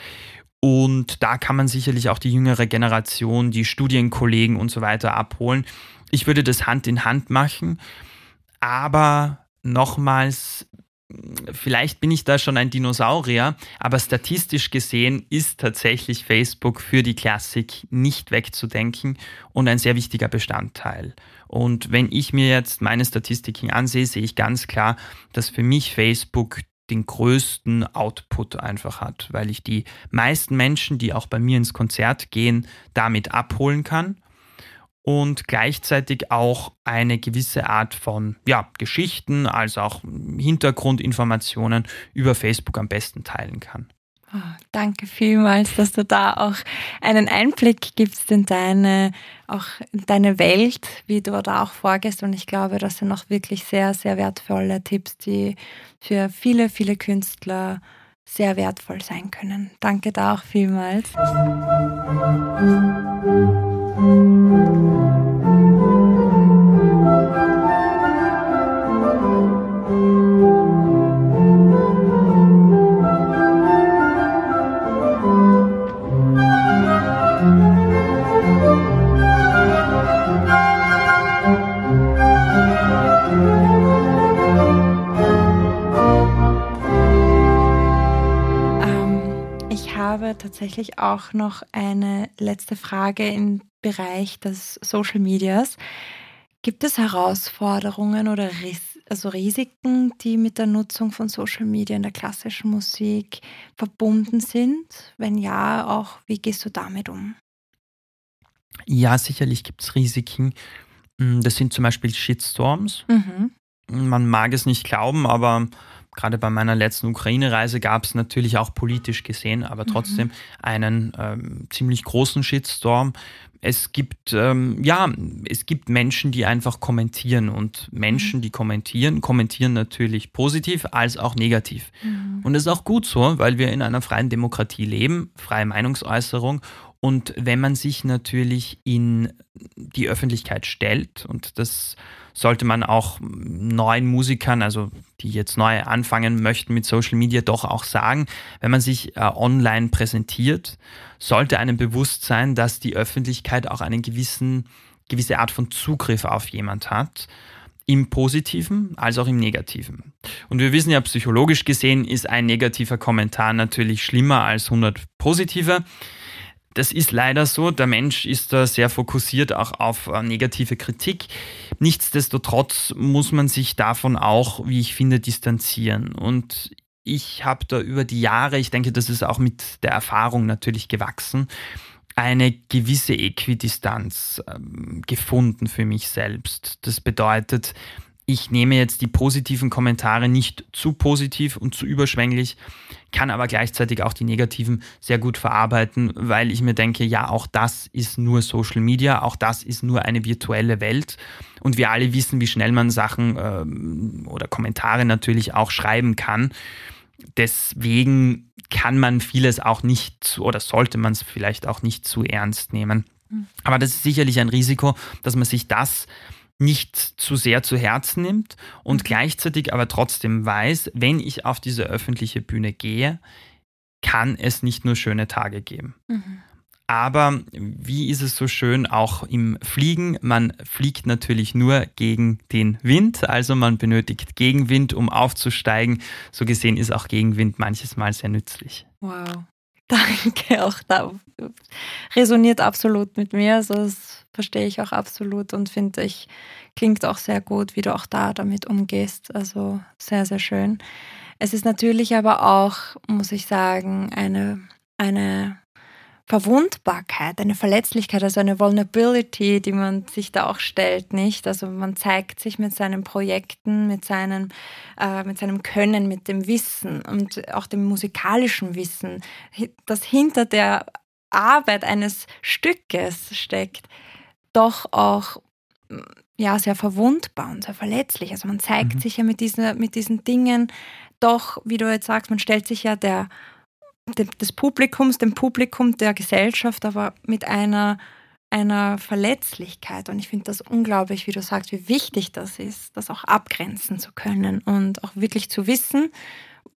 Und da kann man sicherlich auch die jüngere Generation, die Studienkollegen und so weiter abholen. Ich würde das Hand in Hand machen. Aber nochmals, vielleicht bin ich da schon ein Dinosaurier, aber statistisch gesehen ist tatsächlich Facebook für die Klassik nicht wegzudenken und ein sehr wichtiger Bestandteil. Und wenn ich mir jetzt meine Statistiken ansehe, sehe ich ganz klar, dass für mich Facebook den größten Output einfach hat, weil ich die meisten Menschen, die auch bei mir ins Konzert gehen, damit abholen kann und gleichzeitig auch eine gewisse Art von ja, Geschichten, also auch Hintergrundinformationen über Facebook am besten teilen kann. Oh, danke vielmals, dass du da auch einen Einblick gibst in deine, auch in deine Welt, wie du da auch vorgehst. Und ich glaube, das sind auch wirklich sehr, sehr wertvolle Tipps, die für viele, viele Künstler sehr wertvoll sein können. Danke da auch vielmals. Tatsächlich auch noch eine letzte Frage im Bereich des Social Medias. Gibt es Herausforderungen oder Ris also Risiken, die mit der Nutzung von Social Media in der klassischen Musik verbunden sind? Wenn ja, auch wie gehst du damit um? Ja, sicherlich gibt es Risiken. Hm, das sind zum Beispiel Shitstorms. Mhm. Man mag es nicht glauben, aber gerade bei meiner letzten Ukraine-Reise gab es natürlich auch politisch gesehen, aber mhm. trotzdem mhm. einen ähm, ziemlich großen Shitstorm. Es gibt, ähm, ja, es gibt Menschen, die einfach kommentieren und Menschen, mhm. die kommentieren, kommentieren natürlich positiv als auch negativ. Mhm. Und das ist auch gut so, weil wir in einer freien Demokratie leben, freie Meinungsäußerung und wenn man sich natürlich in die Öffentlichkeit stellt, und das sollte man auch neuen Musikern, also die jetzt neu anfangen möchten mit Social Media, doch auch sagen, wenn man sich äh, online präsentiert, sollte einem bewusst sein, dass die Öffentlichkeit auch einen gewissen gewisse Art von Zugriff auf jemand hat, im positiven als auch im negativen. Und wir wissen ja, psychologisch gesehen ist ein negativer Kommentar natürlich schlimmer als 100 positive. Das ist leider so. Der Mensch ist da sehr fokussiert auch auf äh, negative Kritik. Nichtsdestotrotz muss man sich davon auch, wie ich finde, distanzieren. Und ich habe da über die Jahre, ich denke, das ist auch mit der Erfahrung natürlich gewachsen, eine gewisse Äquidistanz ähm, gefunden für mich selbst. Das bedeutet, ich nehme jetzt die positiven Kommentare nicht zu positiv und zu überschwänglich, kann aber gleichzeitig auch die negativen sehr gut verarbeiten, weil ich mir denke, ja, auch das ist nur Social Media, auch das ist nur eine virtuelle Welt und wir alle wissen, wie schnell man Sachen ähm, oder Kommentare natürlich auch schreiben kann. Deswegen kann man vieles auch nicht zu, oder sollte man es vielleicht auch nicht zu ernst nehmen. Mhm. Aber das ist sicherlich ein Risiko, dass man sich das nicht zu sehr zu Herzen nimmt und mhm. gleichzeitig aber trotzdem weiß, wenn ich auf diese öffentliche Bühne gehe, kann es nicht nur schöne Tage geben. Mhm. Aber wie ist es so schön auch im Fliegen? Man fliegt natürlich nur gegen den Wind, also man benötigt Gegenwind, um aufzusteigen. So gesehen ist auch Gegenwind manches Mal sehr nützlich. Wow. Danke, auch da resoniert absolut mit mir. Also das verstehe ich auch absolut und finde ich, klingt auch sehr gut, wie du auch da damit umgehst. Also sehr, sehr schön. Es ist natürlich aber auch, muss ich sagen, eine, eine Verwundbarkeit, eine Verletzlichkeit, also eine Vulnerability, die man sich da auch stellt, nicht? Also man zeigt sich mit seinen Projekten, mit, seinen, äh, mit seinem Können, mit dem Wissen und auch dem musikalischen Wissen, das hinter der Arbeit eines Stückes steckt, doch auch ja, sehr verwundbar und sehr verletzlich. Also man zeigt mhm. sich ja mit diesen, mit diesen Dingen doch, wie du jetzt sagst, man stellt sich ja der des Publikums, dem Publikum der Gesellschaft, aber mit einer, einer Verletzlichkeit. Und ich finde das unglaublich, wie du sagst, wie wichtig das ist, das auch abgrenzen zu können und auch wirklich zu wissen,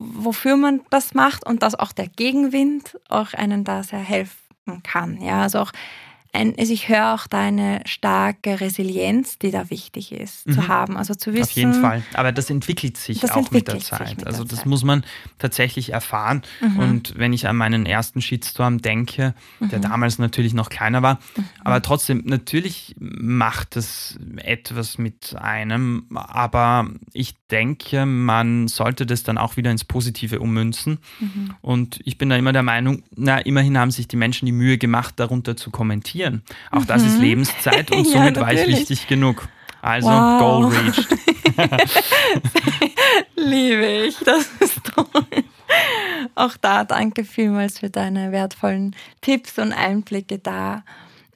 wofür man das macht und dass auch der Gegenwind auch einen da sehr helfen kann. Ja, also auch ein, also ich höre auch deine starke Resilienz, die da wichtig ist, mhm. zu haben. Also zu wissen. Auf jeden Fall. Aber das entwickelt sich das auch entwickelt mit der Zeit. Mit also der das Zeit. muss man tatsächlich erfahren. Mhm. Und wenn ich an meinen ersten Shitstorm denke, der mhm. damals natürlich noch kleiner war, mhm. aber trotzdem, natürlich macht es etwas mit einem. Aber ich denke, man sollte das dann auch wieder ins Positive ummünzen. Mhm. Und ich bin da immer der Meinung, na, immerhin haben sich die Menschen die Mühe gemacht, darunter zu kommentieren investieren. Auch das ist mhm. Lebenszeit und somit ja, war ich wichtig genug. Also wow. Goal reached. Liebe ich, das ist toll. Auch da danke vielmals für deine wertvollen Tipps und Einblicke da.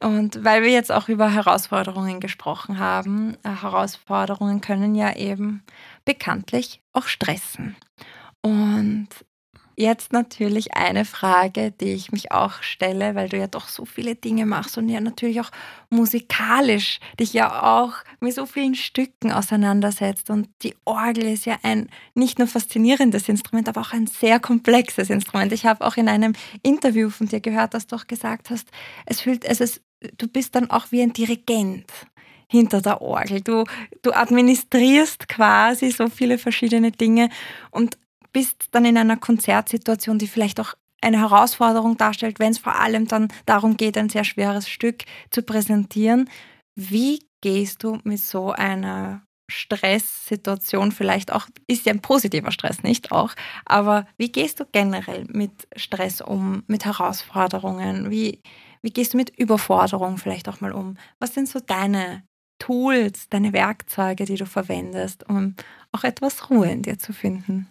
Und weil wir jetzt auch über Herausforderungen gesprochen haben, äh, Herausforderungen können ja eben bekanntlich auch stressen. Und Jetzt natürlich eine Frage, die ich mich auch stelle, weil du ja doch so viele Dinge machst und ja natürlich auch musikalisch dich ja auch mit so vielen Stücken auseinandersetzt. Und die Orgel ist ja ein nicht nur faszinierendes Instrument, aber auch ein sehr komplexes Instrument. Ich habe auch in einem Interview von dir gehört, dass du auch gesagt hast, es fühlt, es ist, du bist dann auch wie ein Dirigent hinter der Orgel. Du, du administrierst quasi so viele verschiedene Dinge und bist dann in einer Konzertsituation, die vielleicht auch eine Herausforderung darstellt, wenn es vor allem dann darum geht, ein sehr schweres Stück zu präsentieren. Wie gehst du mit so einer Stresssituation vielleicht auch, ist ja ein positiver Stress, nicht auch, aber wie gehst du generell mit Stress um, mit Herausforderungen? Wie, wie gehst du mit Überforderung vielleicht auch mal um? Was sind so deine Tools, deine Werkzeuge, die du verwendest, um auch etwas Ruhe in dir zu finden?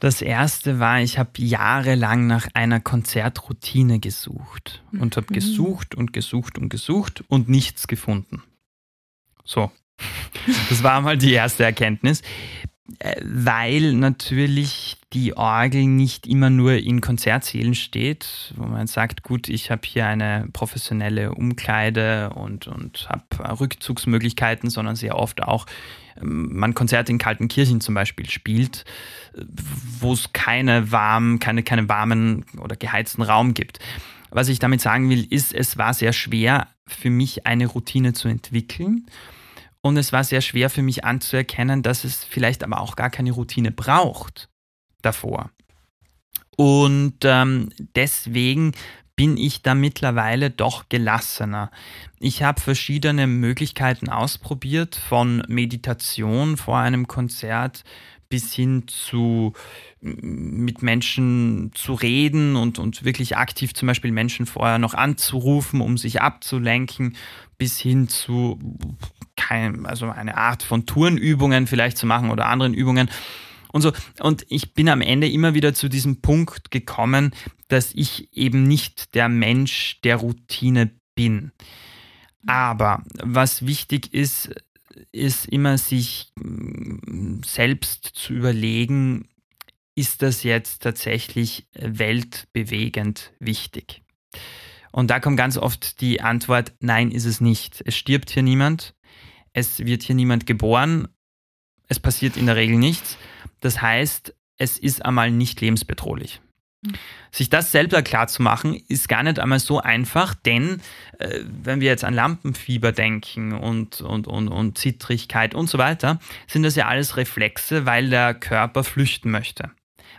Das erste war, ich habe jahrelang nach einer Konzertroutine gesucht und habe mhm. gesucht und gesucht und gesucht und nichts gefunden. So, das war mal die erste Erkenntnis, weil natürlich die Orgel nicht immer nur in Konzertsälen steht, wo man sagt, gut, ich habe hier eine professionelle Umkleide und, und habe Rückzugsmöglichkeiten, sondern sehr oft auch man Konzerte in kalten Kirchen zum Beispiel spielt, wo es keine warmen, keine, keine warmen oder geheizten Raum gibt. Was ich damit sagen will, ist, es war sehr schwer, für mich eine Routine zu entwickeln. Und es war sehr schwer für mich anzuerkennen, dass es vielleicht aber auch gar keine Routine braucht davor. Und ähm, deswegen bin ich da mittlerweile doch gelassener. Ich habe verschiedene Möglichkeiten ausprobiert, von Meditation vor einem Konzert bis hin zu mit Menschen zu reden und, und wirklich aktiv zum Beispiel Menschen vorher noch anzurufen, um sich abzulenken, bis hin zu kein, also eine Art von Turnübungen vielleicht zu machen oder anderen Übungen und so. Und ich bin am Ende immer wieder zu diesem Punkt gekommen, dass ich eben nicht der Mensch der Routine bin. Aber was wichtig ist, ist immer sich mm, selbst zu überlegen, ist das jetzt tatsächlich weltbewegend wichtig? Und da kommt ganz oft die Antwort, nein, ist es nicht. Es stirbt hier niemand, es wird hier niemand geboren, es passiert in der Regel nichts. Das heißt, es ist einmal nicht lebensbedrohlich. Mhm. Sich das selber klar zu machen, ist gar nicht einmal so einfach, denn äh, wenn wir jetzt an Lampenfieber denken und, und, und, und Zittrigkeit und so weiter, sind das ja alles Reflexe, weil der Körper flüchten möchte.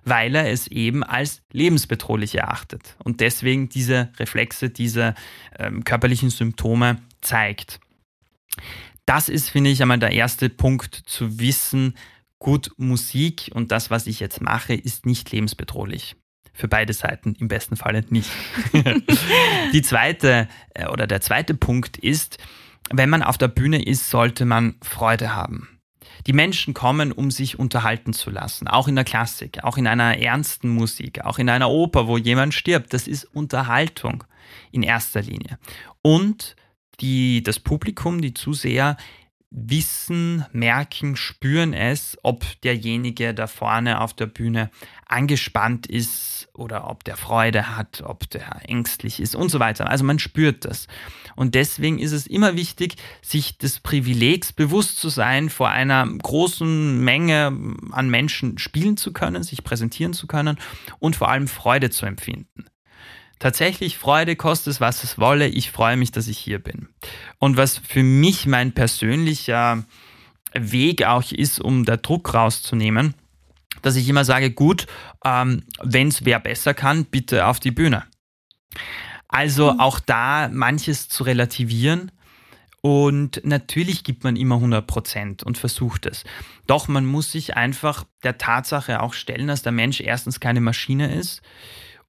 Weil er es eben als lebensbedrohlich erachtet und deswegen diese Reflexe, diese ähm, körperlichen Symptome zeigt. Das ist, finde ich, einmal der erste Punkt zu wissen, gut, Musik und das, was ich jetzt mache, ist nicht lebensbedrohlich. Für beide Seiten im besten Falle nicht. Die zweite äh, oder der zweite Punkt ist, wenn man auf der Bühne ist, sollte man Freude haben. Die Menschen kommen, um sich unterhalten zu lassen, auch in der Klassik, auch in einer ernsten Musik, auch in einer Oper, wo jemand stirbt. Das ist Unterhaltung in erster Linie. Und die, das Publikum, die Zuseher, wissen, merken, spüren es, ob derjenige da vorne auf der Bühne angespannt ist oder ob der Freude hat, ob der ängstlich ist und so weiter. Also man spürt das. Und deswegen ist es immer wichtig, sich des Privilegs bewusst zu sein, vor einer großen Menge an Menschen spielen zu können, sich präsentieren zu können und vor allem Freude zu empfinden tatsächlich Freude, kostet es, was es wolle. Ich freue mich, dass ich hier bin. Und was für mich mein persönlicher Weg auch ist, um da Druck rauszunehmen, dass ich immer sage, gut, ähm, wenn es wer besser kann, bitte auf die Bühne. Also mhm. auch da manches zu relativieren. Und natürlich gibt man immer 100 Prozent und versucht es. Doch man muss sich einfach der Tatsache auch stellen, dass der Mensch erstens keine Maschine ist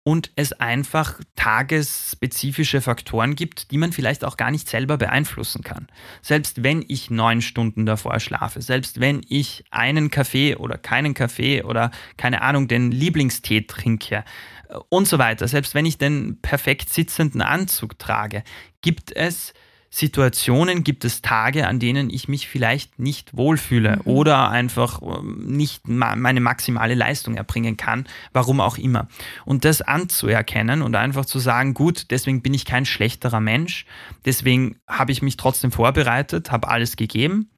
und es einfach tagesspezifische Faktoren gibt, die man vielleicht auch gar nicht selber beeinflussen kann. Selbst wenn ich neun Stunden davor schlafe, selbst wenn ich einen Kaffee oder keinen Kaffee oder keine Ahnung, den Lieblingstee trinke äh, und so weiter, selbst wenn ich den perfekt sitzenden Anzug trage, gibt es Situationen, gibt es Tage, an denen ich mich vielleicht nicht wohlfühle mhm. oder einfach ähm, nicht meine maximale Leistung erbringen kann, warum auch immer. Und das anzuerkennen und einfach zu sagen, gut, deswegen bin ich kein schlechterer Mensch, deswegen habe ich mich trotzdem vorbereitet, habe alles gegeben,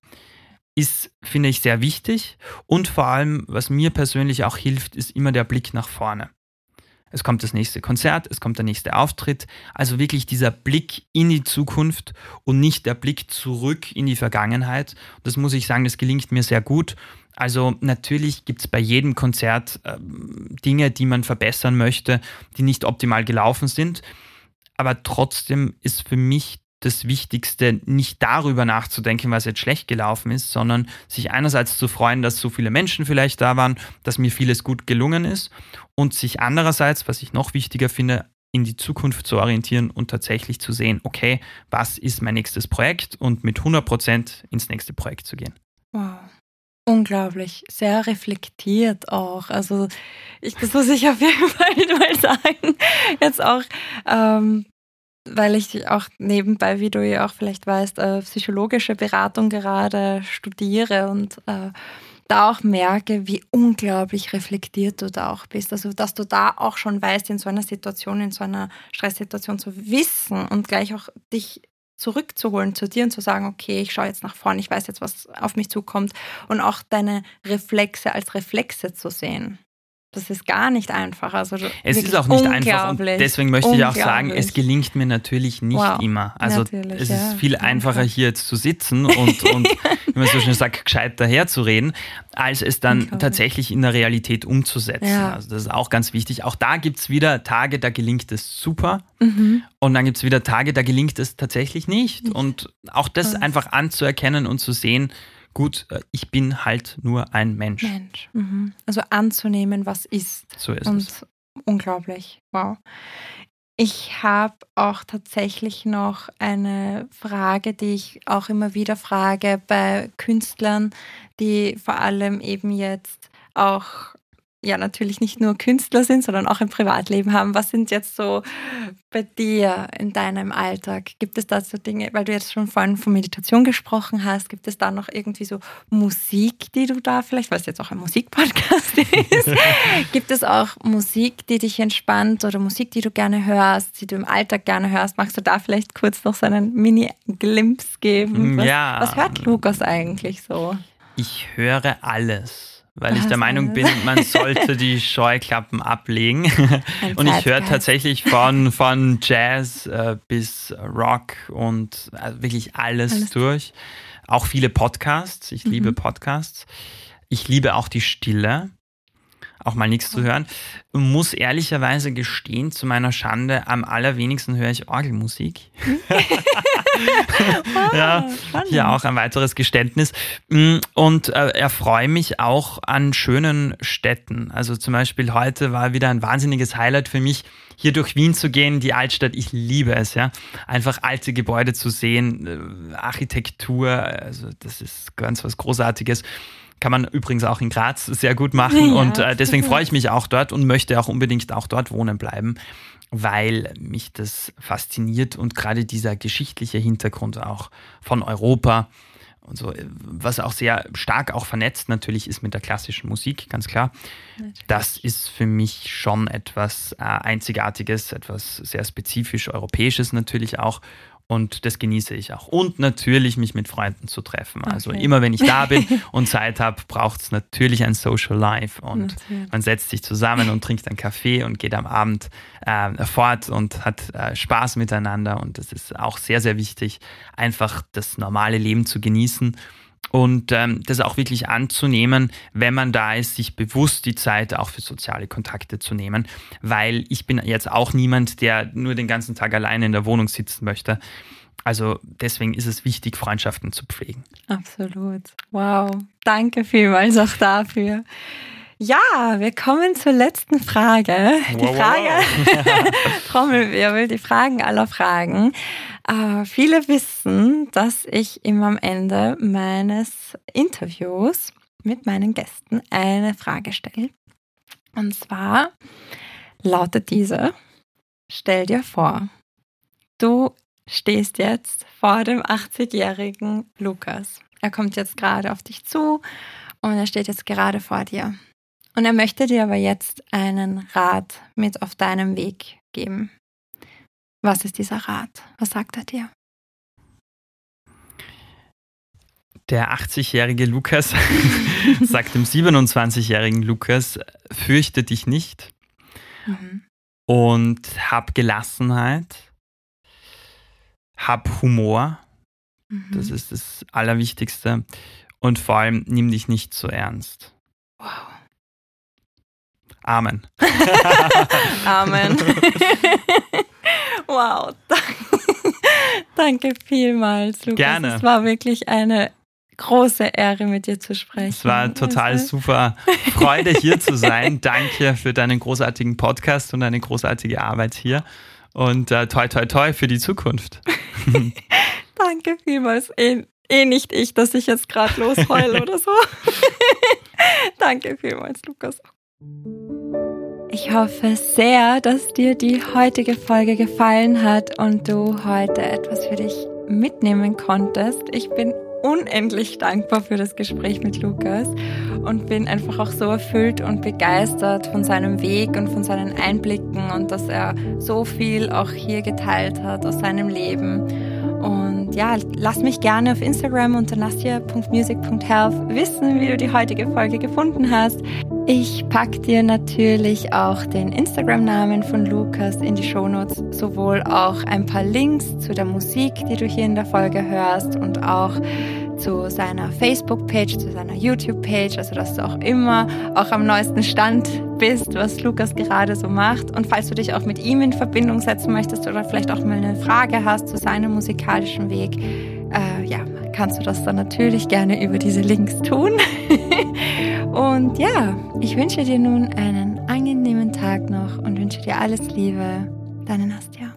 ist, finde ich, sehr wichtig. Und vor allem, was mir persönlich auch hilft, ist immer der Blick nach vorne es kommt das nächste Konzert, es kommt der nächste Auftritt. Also wirklich dieser Blick in die Zukunft und nicht der Blick zurück in die Vergangenheit. Das muss ich sagen, das gelingt mir sehr gut. Also natürlich gibt es bei jedem Konzert äh, Dinge, die man verbessern möchte, die nicht optimal gelaufen sind. Aber trotzdem ist für mich das Wichtigste, nicht darüber nachzudenken, was jetzt schlecht gelaufen ist, sondern sich einerseits zu freuen, dass so viele Menschen vielleicht da waren, dass mir vieles gut gelungen ist und sich andererseits, was ich noch wichtiger finde, in die Zukunft zu orientieren und tatsächlich zu sehen, okay, was ist mein nächstes Projekt und mit 100 Prozent ins nächste Projekt zu gehen. Wow. Unglaublich, sehr reflektiert auch. Also ich, das muss ich auf jeden Fall mal sagen. Jetzt auch ähm, weil ich auch nebenbei, wie du ja auch vielleicht weißt, äh, psychologische Beratung gerade studiere und äh, da auch merke, wie unglaublich reflektiert du da auch bist. Also, dass du da auch schon weißt, in so einer Situation, in so einer Stresssituation zu wissen und gleich auch dich zurückzuholen zu dir und zu sagen, okay, ich schaue jetzt nach vorne, ich weiß jetzt, was auf mich zukommt und auch deine Reflexe als Reflexe zu sehen. Das ist gar nicht einfach. Also es ist auch nicht einfach und deswegen möchte ich auch sagen, es gelingt mir natürlich nicht wow. immer. Also natürlich, es ist viel einfacher hier jetzt zu sitzen und, und wie man so schön sagt, gescheit daherzureden, als es dann tatsächlich in der Realität umzusetzen. Ja. Also das ist auch ganz wichtig. Auch da gibt es wieder Tage, da gelingt es super mhm. und dann gibt es wieder Tage, da gelingt es tatsächlich nicht. Und auch das einfach anzuerkennen und zu sehen, gut, äh, ich bin halt nur ein Mensch. Mensch. Mhm. Also anzunehmen, was ist. So ist Und es. Unglaublich. Wow. Ich habe auch tatsächlich noch eine Frage, die ich auch immer wieder frage bei Künstlern, die vor allem eben jetzt auch ja natürlich nicht nur Künstler sind, sondern auch ein Privatleben haben. Was sind jetzt so bei dir in deinem Alltag? Gibt es da so Dinge, weil du jetzt schon vorhin von Meditation gesprochen hast, gibt es da noch irgendwie so Musik, die du da vielleicht, weil es jetzt auch ein Musikpodcast ist, gibt es auch Musik, die dich entspannt oder Musik, die du gerne hörst, die du im Alltag gerne hörst? Magst du da vielleicht kurz noch so einen Mini-Glimpse geben? Was, ja. Was hört Lukas eigentlich so? Ich höre alles weil ich der Meinung bin, man sollte die Scheuklappen ablegen. und ich höre tatsächlich von, von Jazz äh, bis Rock und also wirklich alles, alles, durch. Auch viele Podcasts. Ich mhm. liebe Podcasts. Ich liebe auch die Stille auch mal nichts zu hören. Muss ehrlicherweise gestehen, zu meiner Schande, am allerwenigsten höre ich Orgelmusik. ja, hier auch ein weiteres Geständnis. Mm, und äh, erfreue mich auch an schönen Städten. Also zum Beispiel heute war wieder ein wahnsinniges Highlight für mich, hier durch Wien zu gehen, die Altstadt, ich liebe es, ja. Einfach alte Gebäude zu sehen, äh, Architektur, also das ist ganz was Großartiges. Kann man übrigens auch in Graz sehr gut machen. Ja, und äh, deswegen freue ich mich auch dort und möchte auch unbedingt auch dort wohnen bleiben, weil mich das fasziniert und gerade dieser geschichtliche Hintergrund auch von Europa und so, was auch sehr stark auch vernetzt natürlich ist mit der klassischen Musik, ganz klar. Natürlich. Das ist für mich schon etwas äh, Einzigartiges, etwas sehr spezifisch Europäisches natürlich auch. Und das genieße ich auch. Und natürlich mich mit Freunden zu treffen. Also okay. immer wenn ich da bin und Zeit habe, braucht es natürlich ein Social Life. Und natürlich. man setzt sich zusammen und trinkt einen Kaffee und geht am Abend äh, fort und hat äh, Spaß miteinander. Und das ist auch sehr, sehr wichtig, einfach das normale Leben zu genießen und ähm, das auch wirklich anzunehmen, wenn man da ist, sich bewusst die Zeit auch für soziale Kontakte zu nehmen, weil ich bin jetzt auch niemand, der nur den ganzen Tag alleine in der Wohnung sitzen möchte. Also deswegen ist es wichtig, Freundschaften zu pflegen. Absolut. Wow. Danke vielmals auch dafür. Ja, wir kommen zur letzten Frage. Die wow, Frage, wow. Trommelwirbel, die Fragen aller Fragen. Äh, viele wissen, dass ich immer am Ende meines Interviews mit meinen Gästen eine Frage stelle. Und zwar lautet diese, stell dir vor, du stehst jetzt vor dem 80-jährigen Lukas. Er kommt jetzt gerade auf dich zu und er steht jetzt gerade vor dir. Und er möchte dir aber jetzt einen Rat mit auf deinem Weg geben. Was ist dieser Rat? Was sagt er dir? Der 80-jährige Lukas sagt dem 27-jährigen Lukas, fürchte dich nicht mhm. und hab Gelassenheit, hab Humor, mhm. das ist das Allerwichtigste und vor allem nimm dich nicht so ernst. Wow. Amen. Amen. wow. Danke vielmals, Lukas. Gerne. Es war wirklich eine große Ehre, mit dir zu sprechen. Es war total also. super Freude, hier zu sein. Danke für deinen großartigen Podcast und deine großartige Arbeit hier. Und äh, toi, toi, toi für die Zukunft. Danke vielmals. Eh, eh nicht ich, dass ich jetzt gerade losheule oder so. Danke vielmals, Lukas. Ich hoffe sehr, dass dir die heutige Folge gefallen hat und du heute etwas für dich mitnehmen konntest. Ich bin unendlich dankbar für das Gespräch mit Lukas und bin einfach auch so erfüllt und begeistert von seinem Weg und von seinen Einblicken und dass er so viel auch hier geteilt hat aus seinem Leben. Ja, lass mich gerne auf Instagram unter nastia.music.health wissen, wie du die heutige Folge gefunden hast. Ich packe dir natürlich auch den Instagram-Namen von Lukas in die Shownotes, sowohl auch ein paar Links zu der Musik, die du hier in der Folge hörst und auch zu seiner Facebook-Page, zu seiner YouTube-Page, also dass du auch immer auch am neuesten Stand bist, was Lukas gerade so macht. Und falls du dich auch mit ihm in Verbindung setzen möchtest oder vielleicht auch mal eine Frage hast zu seinem musikalischen Weg, äh, ja, kannst du das dann natürlich gerne über diese Links tun. Und ja, ich wünsche dir nun einen angenehmen Tag noch und wünsche dir alles Liebe. Deine Nastja.